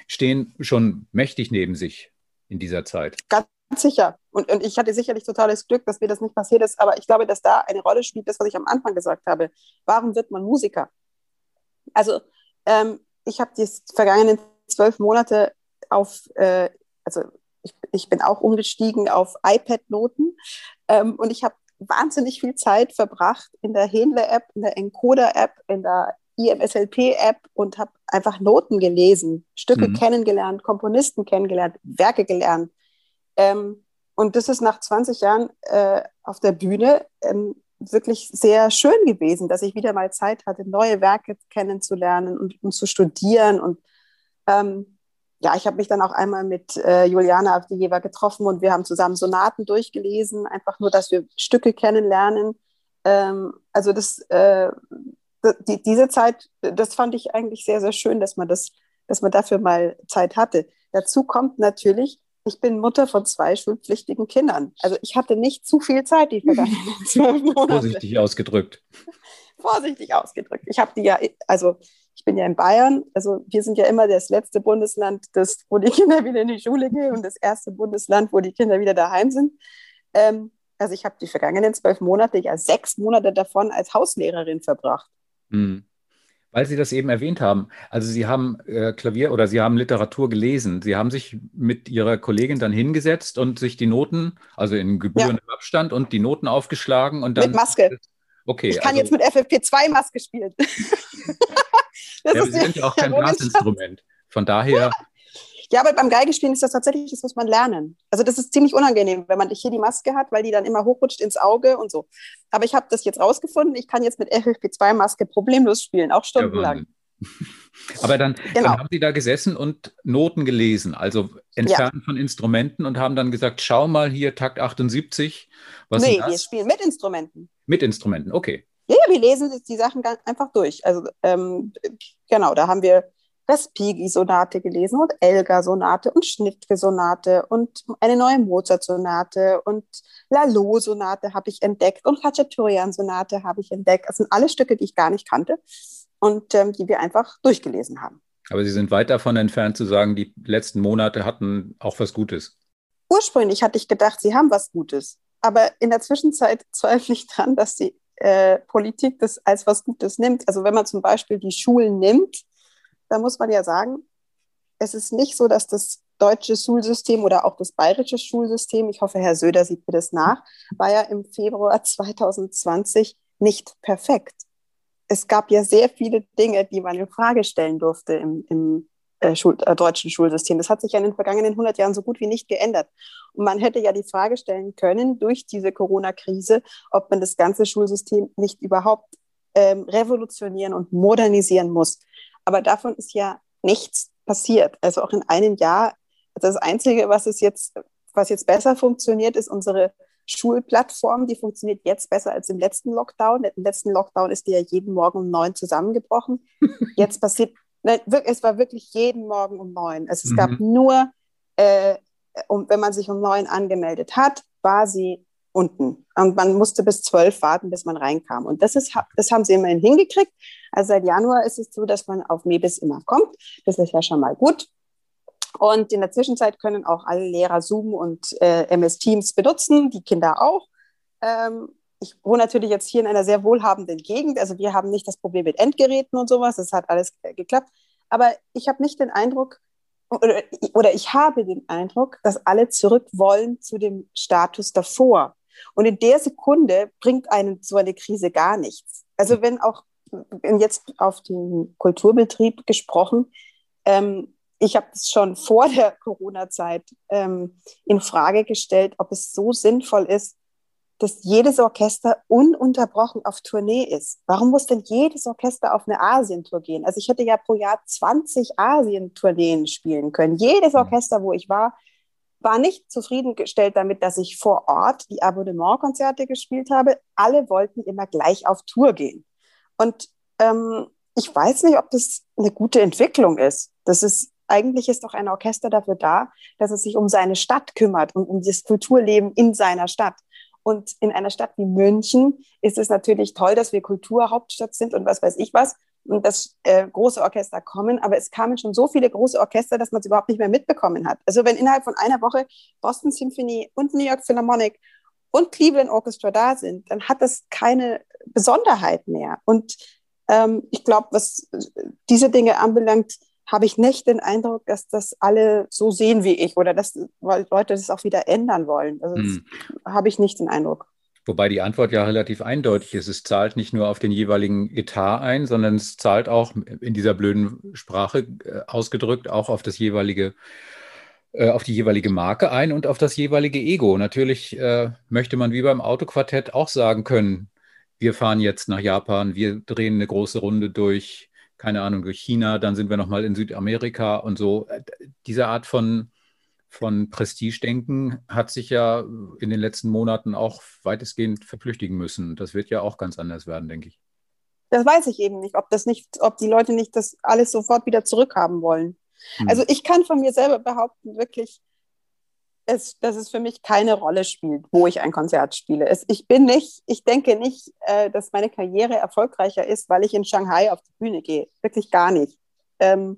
stehen schon mächtig neben sich in dieser Zeit. Ganz sicher. Und, und ich hatte sicherlich totales Glück, dass mir das nicht passiert ist. Aber ich glaube, dass da eine Rolle spielt, das, was ich am Anfang gesagt habe. Warum wird man Musiker? Also, ähm, ich habe die vergangenen zwölf Monate auf, äh, also ich, ich bin auch umgestiegen auf iPad-Noten ähm, und ich habe wahnsinnig viel Zeit verbracht in der Henle-App, in der Encoder-App, in der IMSLP-App und habe einfach Noten gelesen, Stücke mhm. kennengelernt, Komponisten kennengelernt, Werke gelernt. Ähm, und das ist nach 20 Jahren äh, auf der Bühne ähm, wirklich sehr schön gewesen, dass ich wieder mal Zeit hatte, neue Werke kennenzulernen und, und zu studieren. Und ähm, ja, ich habe mich dann auch einmal mit äh, Juliana Avdijewa getroffen und wir haben zusammen Sonaten durchgelesen, einfach nur, dass wir Stücke kennenlernen. Ähm, also das, äh, die, diese Zeit, das fand ich eigentlich sehr, sehr schön, dass man das, dass man dafür mal Zeit hatte. Dazu kommt natürlich, ich bin Mutter von zwei schulpflichtigen Kindern. Also ich hatte nicht zu viel Zeit die vergangenen zwölf Monate. Vorsichtig ausgedrückt. Vorsichtig ausgedrückt. Ich habe die ja, also ich bin ja in Bayern, also wir sind ja immer das letzte Bundesland, das, wo die Kinder wieder in die Schule gehen und das erste Bundesland, wo die Kinder wieder daheim sind. Ähm, also ich habe die vergangenen zwölf Monate, ja sechs Monate davon als Hauslehrerin verbracht. Mhm. Weil Sie das eben erwähnt haben. Also Sie haben äh, Klavier oder Sie haben Literatur gelesen. Sie haben sich mit Ihrer Kollegin dann hingesetzt und sich die Noten, also in gebührendem ja. Abstand und die Noten aufgeschlagen und dann. Mit Maske. Okay. Ich kann also, jetzt mit FFP2-Maske spielen. das ja, ist Sie sind ja auch kein Blasinstrument. Von daher. Ja, aber beim Geigespielen ist das tatsächlich, das muss man lernen. Also das ist ziemlich unangenehm, wenn man hier die Maske hat, weil die dann immer hochrutscht ins Auge und so. Aber ich habe das jetzt rausgefunden. Ich kann jetzt mit FFP2-Maske problemlos spielen, auch stundenlang. Ja, aber dann, genau. dann, haben Sie da gesessen und Noten gelesen, also entfernt ja. von Instrumenten und haben dann gesagt, schau mal hier Takt 78. Was nee, wir spielen mit Instrumenten. Mit Instrumenten, okay. Ja, wir lesen die Sachen einfach durch. Also ähm, genau, da haben wir Respighi-Sonate gelesen und Elgar-Sonate und Schnittke-Sonate und eine neue Mozart-Sonate und Lalo-Sonate habe ich entdeckt und Khachaturian-Sonate habe ich entdeckt. Das sind alle Stücke, die ich gar nicht kannte. und ähm, die wir einfach durchgelesen haben. Aber Sie sind weit davon entfernt zu sagen, die letzten Monate hatten auch was Gutes. Ursprünglich hatte ich gedacht, sie haben was Gutes. Aber in der Zwischenzeit zweifle ich dran, dass die äh, Politik das als was Gutes nimmt. Also wenn man zum Beispiel die Schulen nimmt, dann muss man ja sagen, es ist nicht so, dass das deutsche Schulsystem oder auch das bayerische Schulsystem, ich hoffe, Herr Söder sieht mir das nach, war ja im Februar 2020 nicht perfekt. Es gab ja sehr viele Dinge, die man in Frage stellen durfte im, im äh, Schul äh, deutschen Schulsystem. Das hat sich ja in den vergangenen 100 Jahren so gut wie nicht geändert. Und man hätte ja die Frage stellen können durch diese Corona-Krise, ob man das ganze Schulsystem nicht überhaupt ähm, revolutionieren und modernisieren muss. Aber davon ist ja nichts passiert. Also auch in einem Jahr, das Einzige, was es jetzt, was jetzt besser funktioniert, ist unsere Schulplattform. Die funktioniert jetzt besser als im letzten Lockdown. Im letzten Lockdown ist die ja jeden Morgen um neun zusammengebrochen. Jetzt passiert, es war wirklich jeden Morgen um neun. Also es mhm. gab nur, äh, um, wenn man sich um neun angemeldet hat, war sie unten. Und man musste bis zwölf warten, bis man reinkam. Und das, ist, das haben sie immerhin hingekriegt. Also seit Januar ist es so, dass man auf Mebis immer kommt. Das ist ja schon mal gut. Und in der Zwischenzeit können auch alle Lehrer Zoom und äh, MS Teams benutzen, die Kinder auch. Ähm, ich wohne natürlich jetzt hier in einer sehr wohlhabenden Gegend. Also wir haben nicht das Problem mit Endgeräten und sowas. Das hat alles geklappt. Aber ich habe nicht den Eindruck, oder, oder ich habe den Eindruck, dass alle zurück wollen zu dem Status davor. Und in der Sekunde bringt einen so eine Krise gar nichts. Also wenn auch, jetzt auf den Kulturbetrieb gesprochen, ähm, ich habe es schon vor der Corona-Zeit ähm, in Frage gestellt, ob es so sinnvoll ist, dass jedes Orchester ununterbrochen auf Tournee ist. Warum muss denn jedes Orchester auf eine Asientour gehen? Also ich hätte ja pro Jahr 20 Asientourneen spielen können. Jedes mhm. Orchester, wo ich war, war nicht zufriedengestellt damit, dass ich vor Ort die Abonnementkonzerte gespielt habe. Alle wollten immer gleich auf Tour gehen. Und ähm, ich weiß nicht, ob das eine gute Entwicklung ist. Das ist eigentlich ist doch ein Orchester dafür da, dass es sich um seine Stadt kümmert und um das Kulturleben in seiner Stadt. Und in einer Stadt wie München ist es natürlich toll, dass wir Kulturhauptstadt sind und was weiß ich was und dass äh, große Orchester kommen, aber es kamen schon so viele große Orchester, dass man es überhaupt nicht mehr mitbekommen hat. Also wenn innerhalb von einer Woche Boston Symphony und New York Philharmonic und Cleveland Orchestra da sind, dann hat das keine Besonderheit mehr. Und ähm, ich glaube, was diese Dinge anbelangt, habe ich nicht den Eindruck, dass das alle so sehen wie ich oder dass Leute das auch wieder ändern wollen. Also hm. habe ich nicht den Eindruck. Wobei die Antwort ja relativ eindeutig ist. Es zahlt nicht nur auf den jeweiligen Etat ein, sondern es zahlt auch in dieser blöden Sprache äh, ausgedrückt auch auf das jeweilige, äh, auf die jeweilige Marke ein und auf das jeweilige Ego. Natürlich äh, möchte man wie beim Autoquartett auch sagen können, wir fahren jetzt nach Japan, wir drehen eine große Runde durch, keine Ahnung, durch China, dann sind wir nochmal in Südamerika und so. Äh, diese Art von von Prestigedenken hat sich ja in den letzten Monaten auch weitestgehend verflüchtigen müssen. Das wird ja auch ganz anders werden, denke ich. Das weiß ich eben nicht, ob das nicht, ob die Leute nicht das alles sofort wieder zurückhaben wollen. Hm. Also ich kann von mir selber behaupten, wirklich, es, dass es für mich keine Rolle spielt, wo ich ein Konzert spiele. Es, ich bin nicht, ich denke nicht, äh, dass meine Karriere erfolgreicher ist, weil ich in Shanghai auf die Bühne gehe. Wirklich gar nicht. Ähm,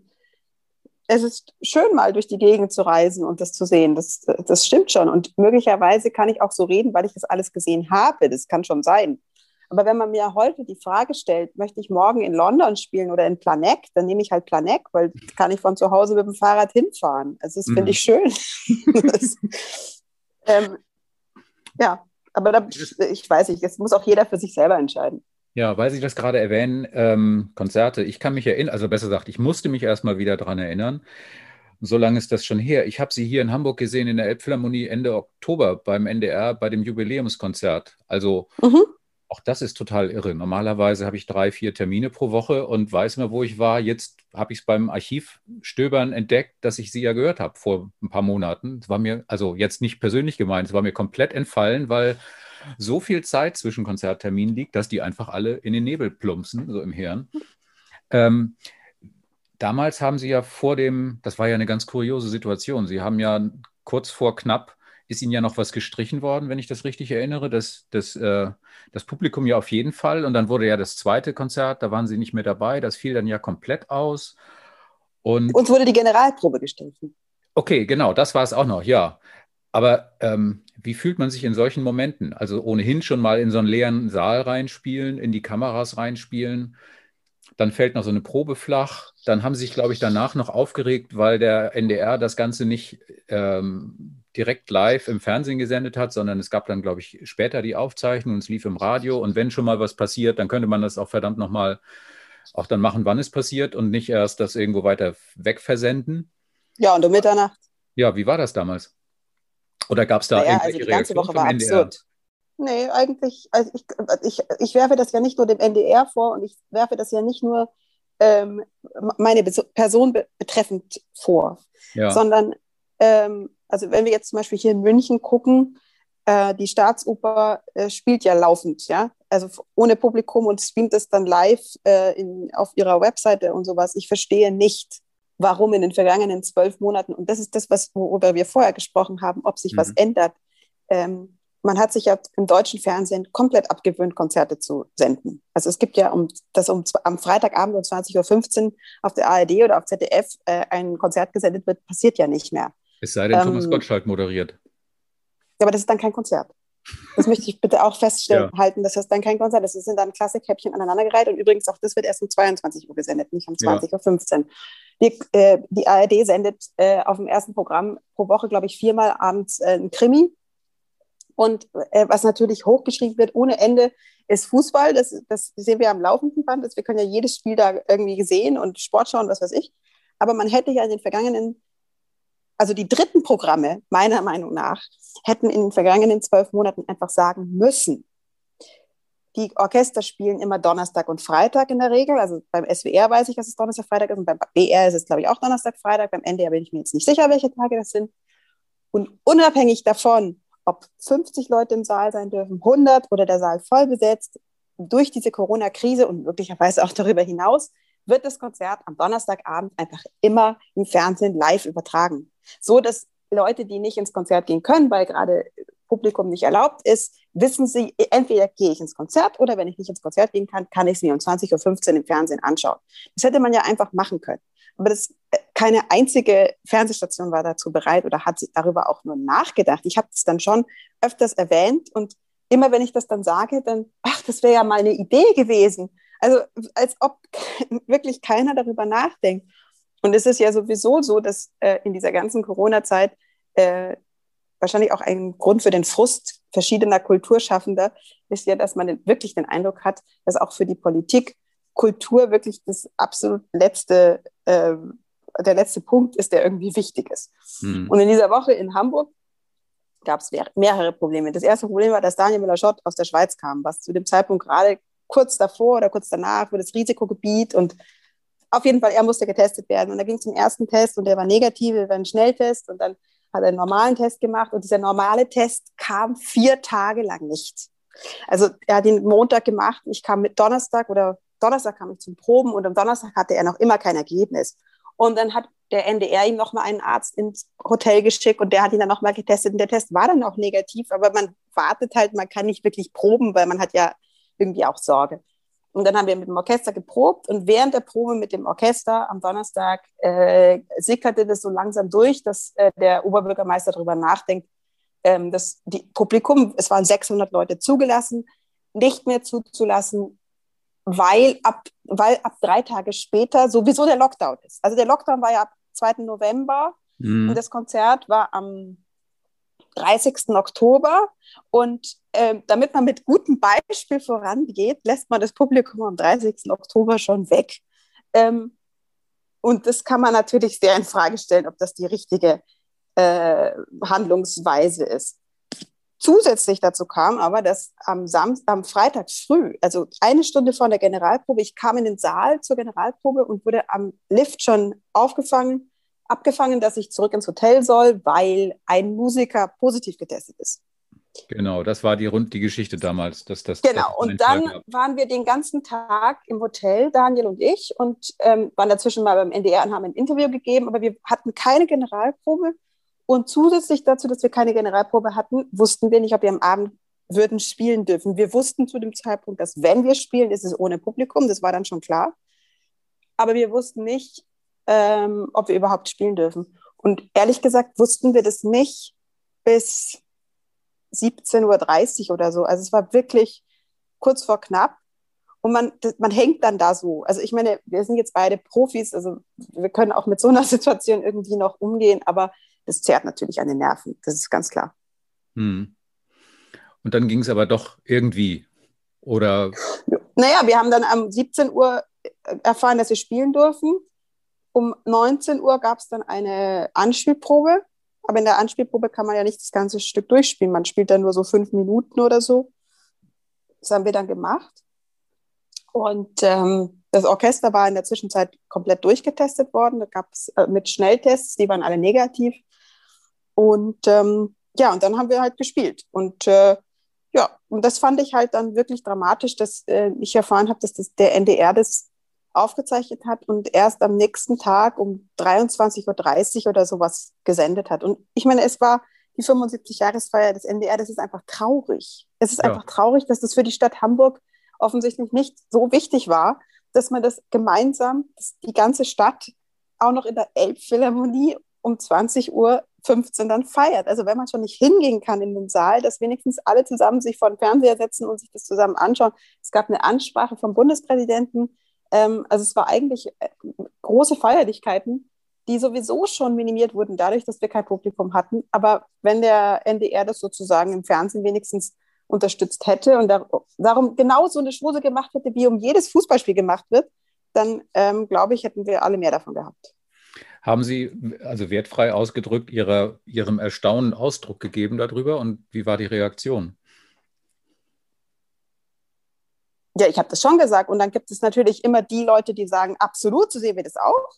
es ist schön, mal durch die Gegend zu reisen und das zu sehen. Das, das stimmt schon. Und möglicherweise kann ich auch so reden, weil ich das alles gesehen habe. Das kann schon sein. Aber wenn man mir heute die Frage stellt, möchte ich morgen in London spielen oder in Planegg, dann nehme ich halt Planegg, weil kann ich von zu Hause mit dem Fahrrad hinfahren. Also das mhm. finde ich schön. das, ähm, ja, aber da, ich weiß nicht, das muss auch jeder für sich selber entscheiden. Ja, weil Sie das gerade erwähnen, ähm, Konzerte, ich kann mich erinnern, also besser gesagt, ich musste mich erstmal wieder daran erinnern. So lange ist das schon her. Ich habe Sie hier in Hamburg gesehen in der Elbphilharmonie Ende Oktober beim NDR bei dem Jubiläumskonzert. Also mhm. Auch das ist total irre. Normalerweise habe ich drei, vier Termine pro Woche und weiß immer, wo ich war. Jetzt habe ich es beim Archivstöbern entdeckt, dass ich Sie ja gehört habe vor ein paar Monaten. Es war mir, also jetzt nicht persönlich gemeint, es war mir komplett entfallen, weil so viel Zeit zwischen Konzertterminen liegt, dass die einfach alle in den Nebel plumpsen, so im Hirn. Ähm, damals haben Sie ja vor dem, das war ja eine ganz kuriose Situation, Sie haben ja kurz vor knapp ist Ihnen ja noch was gestrichen worden, wenn ich das richtig erinnere. Das, das, äh, das Publikum ja auf jeden Fall. Und dann wurde ja das zweite Konzert, da waren Sie nicht mehr dabei. Das fiel dann ja komplett aus. Und Uns wurde die Generalprobe gestrichen. Okay, genau, das war es auch noch, ja. Aber ähm, wie fühlt man sich in solchen Momenten? Also ohnehin schon mal in so einen leeren Saal reinspielen, in die Kameras reinspielen. Dann fällt noch so eine Probe flach. Dann haben sie sich, glaube ich, danach noch aufgeregt, weil der NDR das Ganze nicht ähm, direkt live im Fernsehen gesendet hat, sondern es gab dann, glaube ich, später die Aufzeichnung und es lief im Radio. Und wenn schon mal was passiert, dann könnte man das auch verdammt nochmal auch dann machen, wann es passiert und nicht erst das irgendwo weiter wegversenden. Ja, und um Mitternacht. Ja, wie war das damals? Oder gab es da naja, irgendwelche also die ganze Woche war NDR? absurd. Nee, eigentlich, also ich, ich, ich werfe das ja nicht nur dem NDR vor und ich werfe das ja nicht nur ähm, meine Person betreffend vor, ja. sondern ähm, also wenn wir jetzt zum Beispiel hier in München gucken, äh, die Staatsoper äh, spielt ja laufend, ja, also ohne Publikum und streamt es dann live äh, in, auf ihrer Webseite und sowas. Ich verstehe nicht, warum in den vergangenen zwölf Monaten, und das ist das, was, worüber wir vorher gesprochen haben, ob sich mhm. was ändert. Ähm, man hat sich ja im deutschen Fernsehen komplett abgewöhnt, Konzerte zu senden. Also es gibt ja um, das um, am Freitagabend um 20.15 Uhr auf der ARD oder auf ZDF äh, ein Konzert gesendet wird, passiert ja nicht mehr. Es sei denn, ähm, Thomas Gottschalk moderiert. Aber das ist dann kein Konzert. Das möchte ich bitte auch feststellen, ja. halten. Das ist dann kein Konzert. Das sind dann Klassikhäppchen aneinandergereiht. Und übrigens auch das wird erst um 22 Uhr gesendet, nicht um 20.15 Uhr. Die, äh, die ARD sendet äh, auf dem ersten Programm pro Woche, glaube ich, viermal abends äh, ein Krimi. Und äh, was natürlich hochgeschrieben wird ohne Ende, ist Fußball. Das, das sehen wir am laufenden Band. wir können ja jedes Spiel da irgendwie sehen und Sport schauen, was weiß ich. Aber man hätte ja in den vergangenen also die dritten Programme, meiner Meinung nach, hätten in den vergangenen zwölf Monaten einfach sagen müssen, die Orchester spielen immer Donnerstag und Freitag in der Regel. Also beim SWR weiß ich, dass es Donnerstag, Freitag ist und beim BR ist es, glaube ich, auch Donnerstag, Freitag. Beim NDR bin ich mir jetzt nicht sicher, welche Tage das sind. Und unabhängig davon, ob 50 Leute im Saal sein dürfen, 100 oder der Saal voll besetzt, durch diese Corona-Krise und möglicherweise auch darüber hinaus, wird das Konzert am Donnerstagabend einfach immer im Fernsehen live übertragen. So dass Leute, die nicht ins Konzert gehen können, weil gerade Publikum nicht erlaubt ist, wissen sie, entweder gehe ich ins Konzert oder wenn ich nicht ins Konzert gehen kann, kann ich es mir um 20.15 Uhr im Fernsehen anschauen. Das hätte man ja einfach machen können. Aber das, äh, keine einzige Fernsehstation war dazu bereit oder hat darüber auch nur nachgedacht. Ich habe es dann schon öfters erwähnt und immer wenn ich das dann sage, dann, ach, das wäre ja mal eine Idee gewesen. Also als ob wirklich keiner darüber nachdenkt. Und es ist ja sowieso so, dass äh, in dieser ganzen Corona-Zeit äh, wahrscheinlich auch ein Grund für den Frust verschiedener Kulturschaffender ist ja, dass man wirklich den Eindruck hat, dass auch für die Politik Kultur wirklich das absolut letzte, äh, der letzte Punkt ist, der irgendwie wichtig ist. Mhm. Und in dieser Woche in Hamburg gab es mehrere Probleme. Das erste Problem war, dass Daniel Müller-Schott aus der Schweiz kam, was zu dem Zeitpunkt gerade kurz davor oder kurz danach für das Risikogebiet und auf jeden Fall, er musste getestet werden. Und da ging zum ersten Test und der war negativ, wir war ein Schnelltest und dann hat er einen normalen Test gemacht und dieser normale Test kam vier Tage lang nicht. Also er hat ihn Montag gemacht, ich kam mit Donnerstag oder Donnerstag kam ich zum Proben und am Donnerstag hatte er noch immer kein Ergebnis. Und dann hat der NDR ihm nochmal einen Arzt ins Hotel geschickt und der hat ihn dann nochmal getestet und der Test war dann auch negativ, aber man wartet halt, man kann nicht wirklich proben, weil man hat ja irgendwie auch Sorge. Und dann haben wir mit dem Orchester geprobt und während der Probe mit dem Orchester am Donnerstag äh, sickerte das so langsam durch, dass äh, der Oberbürgermeister darüber nachdenkt, ähm, dass die Publikum, es waren 600 Leute zugelassen, nicht mehr zuzulassen, weil ab, weil ab drei Tage später sowieso der Lockdown ist. Also der Lockdown war ja ab 2. November mhm. und das Konzert war am 30. Oktober. Und äh, damit man mit gutem Beispiel vorangeht, lässt man das Publikum am 30. Oktober schon weg. Ähm, und das kann man natürlich sehr in Frage stellen, ob das die richtige äh, Handlungsweise ist. Zusätzlich dazu kam aber, dass am, Samstag, am Freitag früh, also eine Stunde vor der Generalprobe, ich kam in den Saal zur Generalprobe und wurde am Lift schon aufgefangen abgefangen, dass ich zurück ins Hotel soll, weil ein Musiker positiv getestet ist. Genau, das war die, Rund die Geschichte damals. Dass, das, genau, und dann waren wir den ganzen Tag im Hotel, Daniel und ich, und ähm, waren dazwischen mal beim NDR und haben ein Interview gegeben, aber wir hatten keine Generalprobe. Und zusätzlich dazu, dass wir keine Generalprobe hatten, wussten wir nicht, ob wir am Abend würden spielen dürfen. Wir wussten zu dem Zeitpunkt, dass wenn wir spielen, ist es ohne Publikum. Das war dann schon klar. Aber wir wussten nicht, ähm, ob wir überhaupt spielen dürfen. Und ehrlich gesagt wussten wir das nicht bis 17.30 Uhr oder so. Also es war wirklich kurz vor knapp. Und man, man hängt dann da so. Also ich meine, wir sind jetzt beide Profis, also wir können auch mit so einer Situation irgendwie noch umgehen, aber das zerrt natürlich an den Nerven. Das ist ganz klar. Hm. Und dann ging es aber doch irgendwie. Oder? Naja, wir haben dann um 17 Uhr erfahren, dass wir spielen dürfen. Um 19 Uhr gab es dann eine Anspielprobe. Aber in der Anspielprobe kann man ja nicht das ganze Stück durchspielen. Man spielt dann nur so fünf Minuten oder so. Das haben wir dann gemacht. Und ähm, das Orchester war in der Zwischenzeit komplett durchgetestet worden. Da gab es äh, mit Schnelltests, die waren alle negativ. Und ähm, ja, und dann haben wir halt gespielt. Und äh, ja, und das fand ich halt dann wirklich dramatisch, dass äh, ich erfahren habe, dass das, der NDR das aufgezeichnet hat und erst am nächsten Tag um 23.30 Uhr oder sowas gesendet hat. Und ich meine, es war die 75-Jahresfeier des NDR, das ist einfach traurig. Es ist ja. einfach traurig, dass das für die Stadt Hamburg offensichtlich nicht so wichtig war, dass man das gemeinsam, dass die ganze Stadt auch noch in der Elbphilharmonie um 20 Uhr 15 dann feiert. Also wenn man schon nicht hingehen kann in den Saal, dass wenigstens alle zusammen sich vor den Fernseher setzen und sich das zusammen anschauen. Es gab eine Ansprache vom Bundespräsidenten. Ähm, also es war eigentlich äh, große Feierlichkeiten, die sowieso schon minimiert wurden dadurch, dass wir kein Publikum hatten. Aber wenn der NDR das sozusagen im Fernsehen wenigstens unterstützt hätte und darum genau so eine Schose gemacht hätte, wie um jedes Fußballspiel gemacht wird, dann ähm, glaube ich, hätten wir alle mehr davon gehabt. Haben Sie, also wertfrei ausgedrückt, ihrer, Ihrem Erstaunen Ausdruck gegeben darüber und wie war die Reaktion? Ja, ich habe das schon gesagt. Und dann gibt es natürlich immer die Leute, die sagen, absolut, so sehen wir das auch.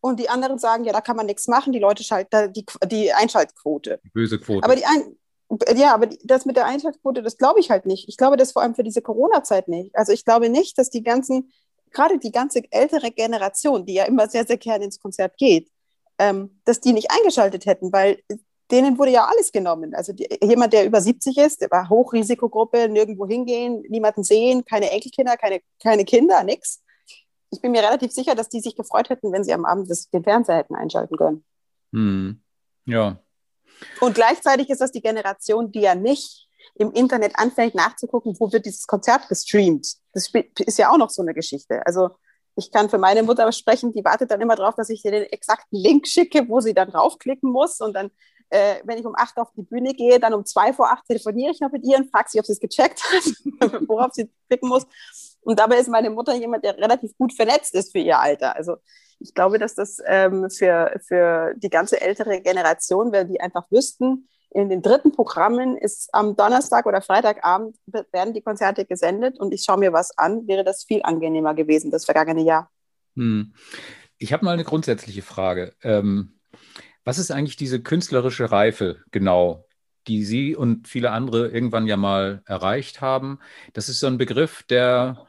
Und die anderen sagen, ja, da kann man nichts machen, die Leute schalten die, die Einschaltquote. Böse Quote. Aber die Ein ja, aber das mit der Einschaltquote, das glaube ich halt nicht. Ich glaube das vor allem für diese Corona-Zeit nicht. Also ich glaube nicht, dass die ganzen, gerade die ganze ältere Generation, die ja immer sehr, sehr gerne ins Konzert geht, ähm, dass die nicht eingeschaltet hätten, weil denen wurde ja alles genommen. Also die, jemand, der über 70 ist, der war Hochrisikogruppe, nirgendwo hingehen, niemanden sehen, keine Enkelkinder, keine, keine Kinder, nichts. Ich bin mir relativ sicher, dass die sich gefreut hätten, wenn sie am Abend das, den Fernseher hätten einschalten können. Hm. Ja, und gleichzeitig ist das die Generation, die ja nicht im Internet anfängt nachzugucken, wo wird dieses Konzert gestreamt. Das ist ja auch noch so eine Geschichte. Also ich kann für meine Mutter sprechen, die wartet dann immer darauf, dass ich ihr den exakten Link schicke, wo sie dann draufklicken muss. Und dann, äh, wenn ich um acht auf die Bühne gehe, dann um zwei vor acht telefoniere ich noch mit ihr und frage sie, ob sie es gecheckt hat, worauf sie klicken muss. Und dabei ist meine Mutter jemand, der relativ gut vernetzt ist für ihr Alter. Also ich glaube, dass das ähm, für, für die ganze ältere Generation, wenn die einfach wüssten, in den dritten Programmen ist am Donnerstag oder Freitagabend werden die Konzerte gesendet und ich schaue mir was an, wäre das viel angenehmer gewesen, das vergangene Jahr. Hm. Ich habe mal eine grundsätzliche Frage. Ähm, was ist eigentlich diese künstlerische Reife genau, die Sie und viele andere irgendwann ja mal erreicht haben? Das ist so ein Begriff, der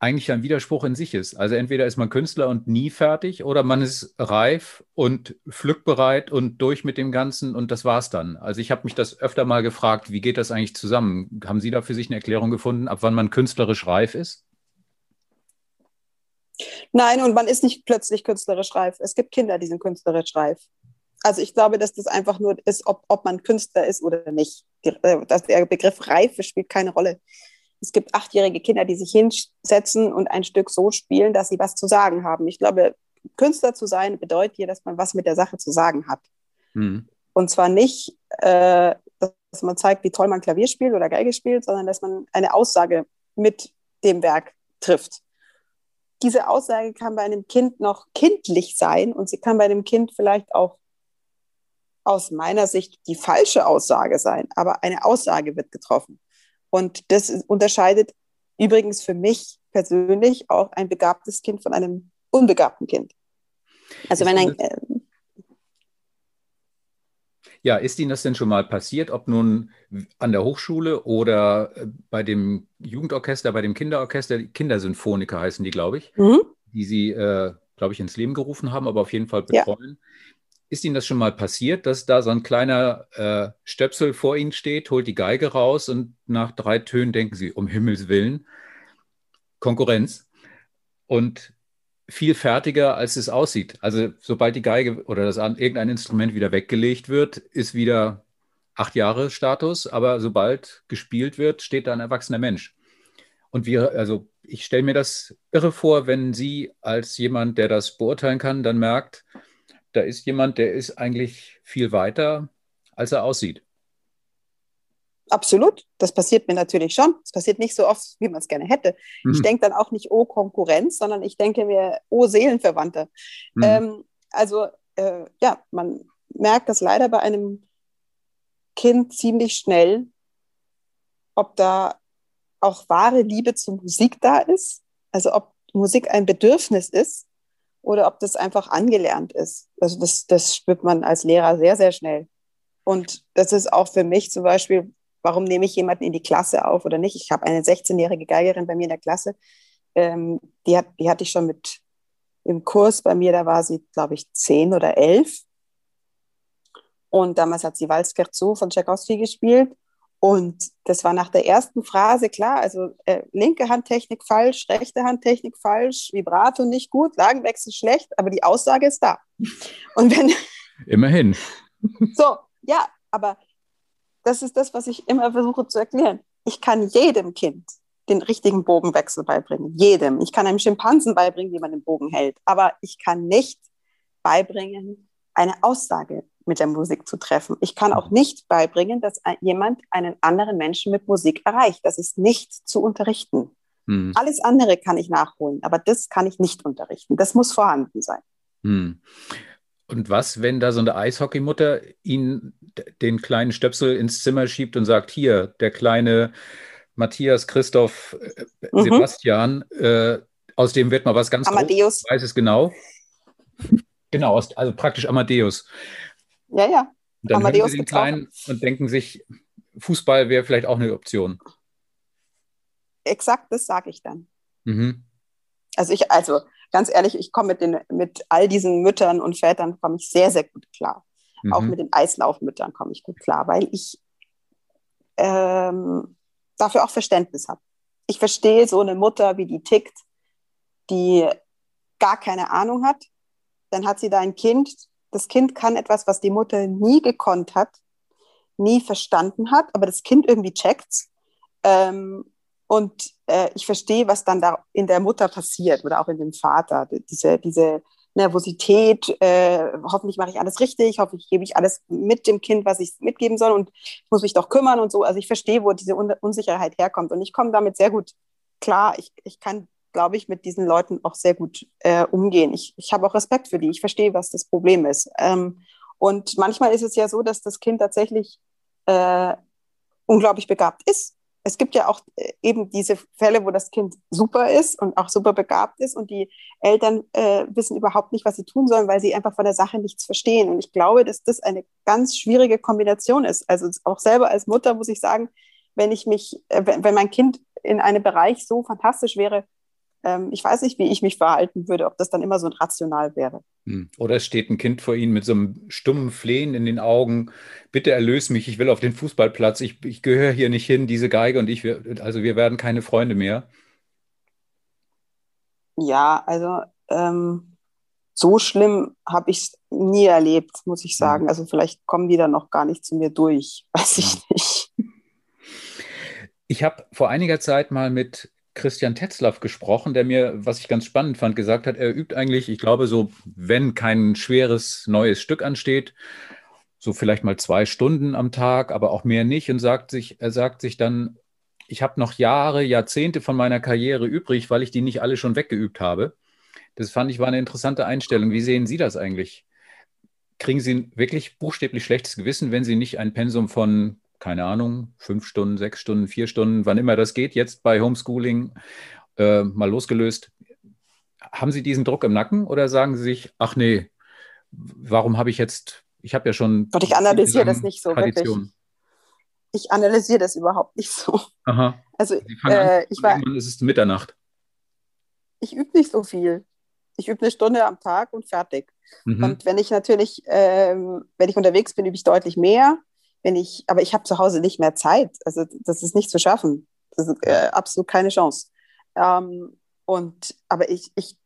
eigentlich ein Widerspruch in sich ist. Also entweder ist man Künstler und nie fertig oder man ist reif und pflückbereit und durch mit dem Ganzen und das war's dann. Also ich habe mich das öfter mal gefragt, wie geht das eigentlich zusammen? Haben Sie da für sich eine Erklärung gefunden, ab wann man künstlerisch reif ist? Nein, und man ist nicht plötzlich künstlerisch reif. Es gibt Kinder, die sind künstlerisch reif. Also ich glaube, dass das einfach nur ist, ob, ob man Künstler ist oder nicht. Äh, dass der Begriff Reife spielt keine Rolle es gibt achtjährige Kinder, die sich hinsetzen und ein Stück so spielen, dass sie was zu sagen haben. Ich glaube, Künstler zu sein bedeutet hier, dass man was mit der Sache zu sagen hat. Mhm. Und zwar nicht, äh, dass man zeigt, wie toll man Klavier spielt oder Geige spielt, sondern dass man eine Aussage mit dem Werk trifft. Diese Aussage kann bei einem Kind noch kindlich sein und sie kann bei einem Kind vielleicht auch aus meiner Sicht die falsche Aussage sein, aber eine Aussage wird getroffen. Und das unterscheidet übrigens für mich persönlich auch ein begabtes Kind von einem unbegabten Kind. Also ist wenn ein... Äh, ja, ist Ihnen das denn schon mal passiert, ob nun an der Hochschule oder äh, bei dem Jugendorchester, bei dem Kinderorchester, Kindersymphoniker heißen die, glaube ich, mhm. die Sie, äh, glaube ich, ins Leben gerufen haben, aber auf jeden Fall betreuen. Ja. Ist Ihnen das schon mal passiert, dass da so ein kleiner äh, Stöpsel vor Ihnen steht, holt die Geige raus und nach drei Tönen denken Sie, um Himmels Willen, Konkurrenz. Und viel fertiger, als es aussieht. Also sobald die Geige oder das irgendein Instrument wieder weggelegt wird, ist wieder acht Jahre Status, aber sobald gespielt wird, steht da ein erwachsener Mensch. Und wir, also ich stelle mir das irre vor, wenn Sie als jemand, der das beurteilen kann, dann merkt, da ist jemand, der ist eigentlich viel weiter, als er aussieht. Absolut, das passiert mir natürlich schon. Es passiert nicht so oft, wie man es gerne hätte. Mhm. Ich denke dann auch nicht, oh Konkurrenz, sondern ich denke mir, oh Seelenverwandte. Mhm. Ähm, also äh, ja, man merkt das leider bei einem Kind ziemlich schnell, ob da auch wahre Liebe zur Musik da ist, also ob Musik ein Bedürfnis ist oder ob das einfach angelernt ist. Also das, das spürt man als Lehrer sehr, sehr schnell. Und das ist auch für mich zum Beispiel, warum nehme ich jemanden in die Klasse auf oder nicht? Ich habe eine 16-jährige Geigerin bei mir in der Klasse, ähm, die, hat, die hatte ich schon mit im Kurs bei mir, da war sie, glaube ich, zehn oder elf. Und damals hat sie Walzkerzo von Tchaikovsky gespielt. Und das war nach der ersten Phrase klar, also äh, linke Handtechnik falsch, rechte Handtechnik falsch, Vibrato nicht gut, Lagenwechsel schlecht, aber die Aussage ist da. Und wenn immerhin. So, ja, aber das ist das, was ich immer versuche zu erklären. Ich kann jedem Kind den richtigen Bogenwechsel beibringen, jedem. Ich kann einem Schimpansen beibringen, wie man den Bogen hält, aber ich kann nicht beibringen eine Aussage mit der Musik zu treffen. Ich kann auch nicht beibringen, dass jemand einen anderen Menschen mit Musik erreicht. Das ist nicht zu unterrichten. Hm. Alles andere kann ich nachholen, aber das kann ich nicht unterrichten. Das muss vorhanden sein. Hm. Und was, wenn da so eine Eishockeymutter ihn den kleinen Stöpsel ins Zimmer schiebt und sagt, hier, der kleine Matthias, Christoph, äh, mhm. Sebastian, äh, aus dem wird mal was ganz Amadeus. Groß, weiß es genau. genau, also praktisch Amadeus. Ja, ja. Und dann Amadeus sie den Kleinen und denken sich, Fußball wäre vielleicht auch eine Option. Exakt, das sage ich dann. Mhm. Also ich, also ganz ehrlich, ich komme mit, mit all diesen Müttern und Vätern komme ich sehr, sehr gut klar. Mhm. Auch mit den Eislaufmüttern komme ich gut klar, weil ich ähm, dafür auch Verständnis habe. Ich verstehe so eine Mutter, wie die tickt, die gar keine Ahnung hat. Dann hat sie da ein Kind, das Kind kann etwas, was die Mutter nie gekonnt hat, nie verstanden hat, aber das Kind irgendwie checkt. Ähm, und äh, ich verstehe, was dann da in der Mutter passiert oder auch in dem Vater. Diese, diese Nervosität, äh, hoffentlich mache ich alles richtig, hoffentlich gebe ich alles mit dem Kind, was ich mitgeben soll und ich muss mich doch kümmern und so. Also ich verstehe, wo diese Un Unsicherheit herkommt und ich komme damit sehr gut klar. Ich, ich kann glaube ich, mit diesen Leuten auch sehr gut äh, umgehen. Ich, ich habe auch Respekt für die. Ich verstehe, was das Problem ist. Ähm, und manchmal ist es ja so, dass das Kind tatsächlich äh, unglaublich begabt ist. Es gibt ja auch äh, eben diese Fälle, wo das Kind super ist und auch super begabt ist und die Eltern äh, wissen überhaupt nicht, was sie tun sollen, weil sie einfach von der Sache nichts verstehen. Und ich glaube, dass das eine ganz schwierige Kombination ist. Also auch selber als Mutter muss ich sagen, wenn ich mich, äh, wenn mein Kind in einem Bereich so fantastisch wäre, ähm, ich weiß nicht, wie ich mich verhalten würde, ob das dann immer so rational wäre. Hm. Oder es steht ein Kind vor Ihnen mit so einem stummen Flehen in den Augen. Bitte erlöse mich, ich will auf den Fußballplatz, ich, ich gehöre hier nicht hin, diese Geige und ich, also wir werden keine Freunde mehr. Ja, also ähm, so schlimm habe ich es nie erlebt, muss ich sagen. Mhm. Also vielleicht kommen die dann noch gar nicht zu mir durch, weiß ich hm. nicht. Ich habe vor einiger Zeit mal mit Christian Tetzlaff gesprochen, der mir, was ich ganz spannend fand, gesagt hat, er übt eigentlich, ich glaube, so, wenn kein schweres neues Stück ansteht, so vielleicht mal zwei Stunden am Tag, aber auch mehr nicht und sagt sich, er sagt sich dann, ich habe noch Jahre, Jahrzehnte von meiner Karriere übrig, weil ich die nicht alle schon weggeübt habe. Das fand ich war eine interessante Einstellung. Wie sehen Sie das eigentlich? Kriegen Sie wirklich buchstäblich schlechtes Gewissen, wenn Sie nicht ein Pensum von keine Ahnung, fünf Stunden, sechs Stunden, vier Stunden, wann immer das geht, jetzt bei Homeschooling äh, mal losgelöst. Haben Sie diesen Druck im Nacken oder sagen Sie sich, ach nee, warum habe ich jetzt, ich habe ja schon. Gott, ich analysiere das nicht so Tradition. wirklich. Ich analysiere das überhaupt nicht so. Aha. Also, äh, ich war. Es ist Mitternacht. Ich übe nicht so viel. Ich übe eine Stunde am Tag und fertig. Mhm. Und wenn ich natürlich, ähm, wenn ich unterwegs bin, übe ich deutlich mehr. Wenn ich, aber ich habe zu Hause nicht mehr Zeit. Also das ist nicht zu schaffen. Das ist äh, absolut keine Chance. Ähm, und aber ich, ich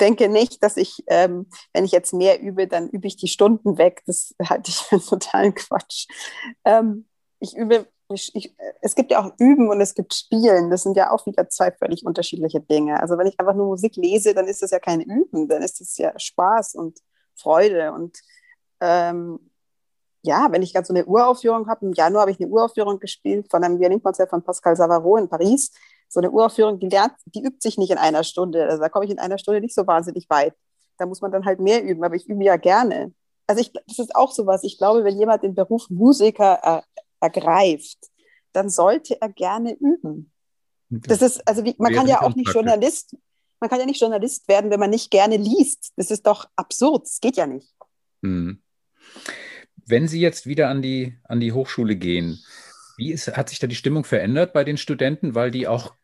denke nicht, dass ich, ähm, wenn ich jetzt mehr übe, dann übe ich die Stunden weg. Das halte ich für totalen Quatsch. Ähm, ich übe, ich, ich, es gibt ja auch Üben und es gibt Spielen. Das sind ja auch wieder zwei völlig unterschiedliche Dinge. Also wenn ich einfach nur Musik lese, dann ist das ja kein Üben, dann ist das ja Spaß und Freude. Und ähm, ja, wenn ich gerade so eine Uraufführung habe, im Januar habe ich eine Uraufführung gespielt von einem Violinkonzert von Pascal Savaro in Paris so eine Uraufführung, die lernt, die übt sich nicht in einer Stunde. Also da komme ich in einer Stunde nicht so wahnsinnig weit. Da muss man dann halt mehr üben, aber ich übe ja gerne. Also ich, das ist auch sowas. Ich glaube, wenn jemand den Beruf Musiker er, ergreift, dann sollte er gerne üben. Das ist, also wie, man kann ja auch nicht Journalist, man kann ja nicht Journalist werden, wenn man nicht gerne liest. Das ist doch absurd. Das geht ja nicht. Hm. Wenn Sie jetzt wieder an die, an die Hochschule gehen, wie ist, hat sich da die Stimmung verändert bei den Studenten, weil die auch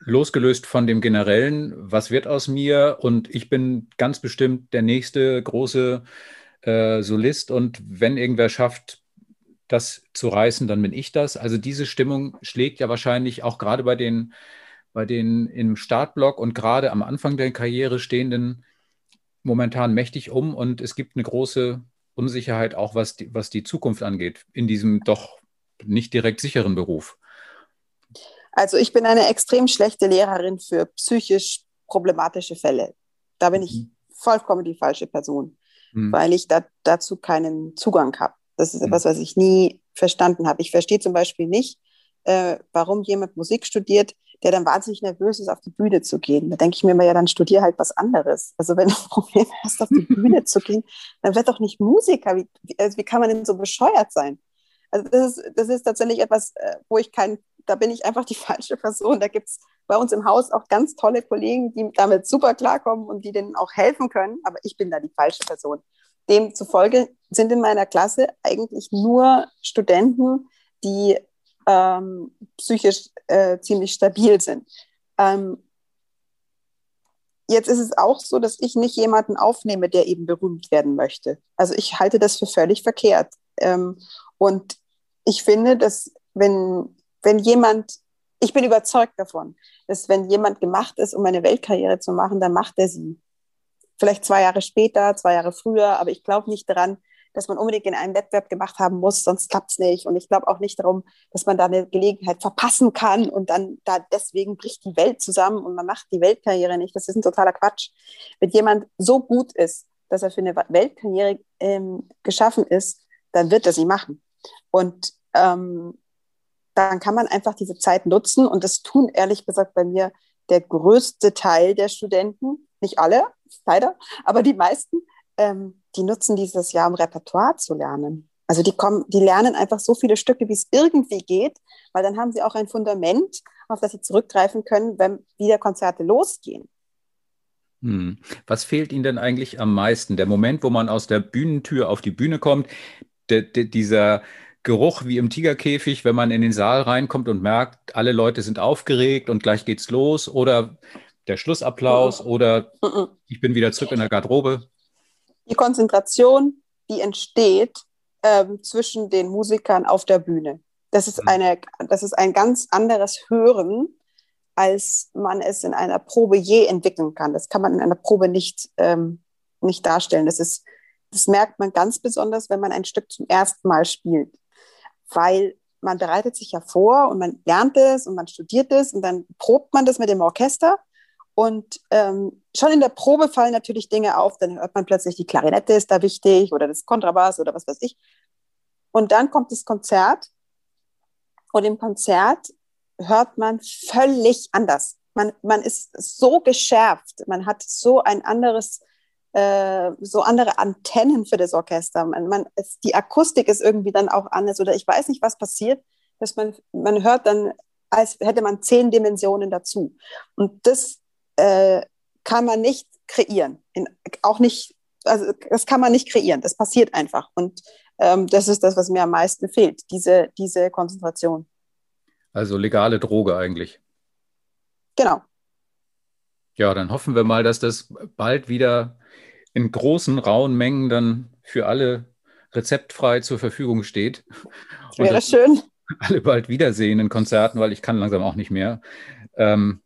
losgelöst von dem generellen, was wird aus mir? Und ich bin ganz bestimmt der nächste große äh, Solist. Und wenn irgendwer schafft, das zu reißen, dann bin ich das. Also diese Stimmung schlägt ja wahrscheinlich auch gerade bei den, bei den im Startblock und gerade am Anfang der Karriere stehenden momentan mächtig um. Und es gibt eine große Unsicherheit auch, was die, was die Zukunft angeht, in diesem doch nicht direkt sicheren Beruf? Also ich bin eine extrem schlechte Lehrerin für psychisch problematische Fälle. Da bin mhm. ich vollkommen die falsche Person, mhm. weil ich da, dazu keinen Zugang habe. Das ist mhm. etwas, was ich nie verstanden habe. Ich verstehe zum Beispiel nicht, äh, warum jemand Musik studiert, der dann wahnsinnig nervös ist, auf die Bühne zu gehen. Da denke ich mir immer, ja, dann studier halt was anderes. Also wenn du ein Problem hast, auf die Bühne zu gehen, dann werd doch nicht Musiker. Wie, wie, also wie kann man denn so bescheuert sein? Also das ist, das ist tatsächlich etwas, äh, wo ich kein, da bin ich einfach die falsche Person. Da gibt es bei uns im Haus auch ganz tolle Kollegen, die damit super klarkommen und die denen auch helfen können, aber ich bin da die falsche Person. Demzufolge sind in meiner Klasse eigentlich nur Studenten, die ähm, psychisch äh, ziemlich stabil sind. Ähm, jetzt ist es auch so, dass ich nicht jemanden aufnehme, der eben berühmt werden möchte. Also ich halte das für völlig verkehrt. Ähm, und ich finde, dass wenn, wenn jemand, ich bin überzeugt davon, dass wenn jemand gemacht ist, um eine Weltkarriere zu machen, dann macht er sie. Vielleicht zwei Jahre später, zwei Jahre früher, aber ich glaube nicht daran, dass man unbedingt in einem Wettbewerb gemacht haben muss, sonst klappt es nicht. Und ich glaube auch nicht darum, dass man da eine Gelegenheit verpassen kann und dann da deswegen bricht die Welt zusammen und man macht die Weltkarriere nicht. Das ist ein totaler Quatsch. Wenn jemand so gut ist, dass er für eine Weltkarriere ähm, geschaffen ist, dann wird er sie machen. Und ähm, dann kann man einfach diese Zeit nutzen und das tun ehrlich gesagt bei mir der größte Teil der Studenten, nicht alle, leider, aber die meisten, ähm, die nutzen dieses Jahr, um Repertoire zu lernen. Also die kommen, die lernen einfach so viele Stücke, wie es irgendwie geht, weil dann haben sie auch ein Fundament, auf das sie zurückgreifen können, wenn wieder Konzerte losgehen. Hm. Was fehlt Ihnen denn eigentlich am meisten? Der Moment, wo man aus der Bühnentür auf die Bühne kommt, de, de, dieser Geruch wie im Tigerkäfig, wenn man in den Saal reinkommt und merkt, alle Leute sind aufgeregt und gleich geht's los oder der Schlussapplaus mhm. oder ich bin wieder zurück in der Garderobe. Die Konzentration, die entsteht ähm, zwischen den Musikern auf der Bühne. Das ist, mhm. eine, das ist ein ganz anderes Hören, als man es in einer Probe je entwickeln kann. Das kann man in einer Probe nicht, ähm, nicht darstellen. Das, ist, das merkt man ganz besonders, wenn man ein Stück zum ersten Mal spielt weil man bereitet sich ja vor und man lernt es und man studiert es und dann probt man das mit dem Orchester. Und ähm, schon in der Probe fallen natürlich Dinge auf, dann hört man plötzlich, die Klarinette ist da wichtig oder das Kontrabass oder was weiß ich. Und dann kommt das Konzert und im Konzert hört man völlig anders. Man, man ist so geschärft, man hat so ein anderes äh, so andere Antennen für das Orchester. Man, man, es, die Akustik ist irgendwie dann auch anders oder ich weiß nicht, was passiert, dass man, man hört dann, als hätte man zehn Dimensionen dazu. Und das äh, kann man nicht kreieren. In, auch nicht, also das kann man nicht kreieren. Das passiert einfach. Und ähm, das ist das, was mir am meisten fehlt, diese, diese Konzentration. Also legale Droge eigentlich. Genau. Ja, dann hoffen wir mal, dass das bald wieder in großen, rauen Mengen dann für alle rezeptfrei zur Verfügung steht. Wäre schön. Alle bald wiedersehen in Konzerten, weil ich kann langsam auch nicht mehr. Ähm,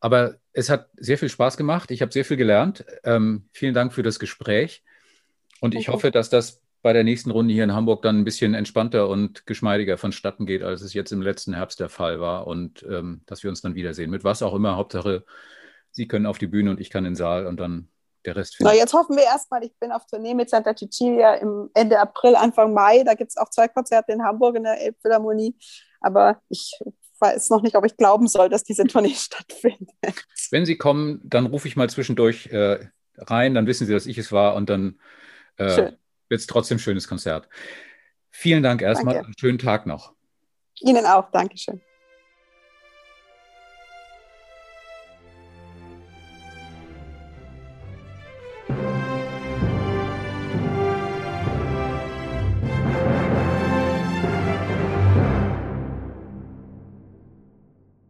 aber es hat sehr viel Spaß gemacht. Ich habe sehr viel gelernt. Ähm, vielen Dank für das Gespräch. Und ich hoffe, dass das bei der nächsten Runde hier in Hamburg dann ein bisschen entspannter und geschmeidiger vonstatten geht, als es jetzt im letzten Herbst der Fall war. Und ähm, dass wir uns dann wiedersehen. Mit was auch immer. Hauptsache, Sie können auf die Bühne und ich kann in den Saal und dann der Rest. Na, jetzt hoffen wir erstmal, ich bin auf Tournee mit Santa Cecilia im Ende April, Anfang Mai. Da gibt es auch zwei Konzerte in Hamburg in der Elbphilharmonie. Aber ich weiß noch nicht, ob ich glauben soll, dass diese Tournee stattfindet. Wenn Sie kommen, dann rufe ich mal zwischendurch äh, rein, dann wissen Sie, dass ich es war und dann äh, wird es trotzdem ein schönes Konzert. Vielen Dank erstmal. Danke. Einen schönen Tag noch. Ihnen auch. Dankeschön.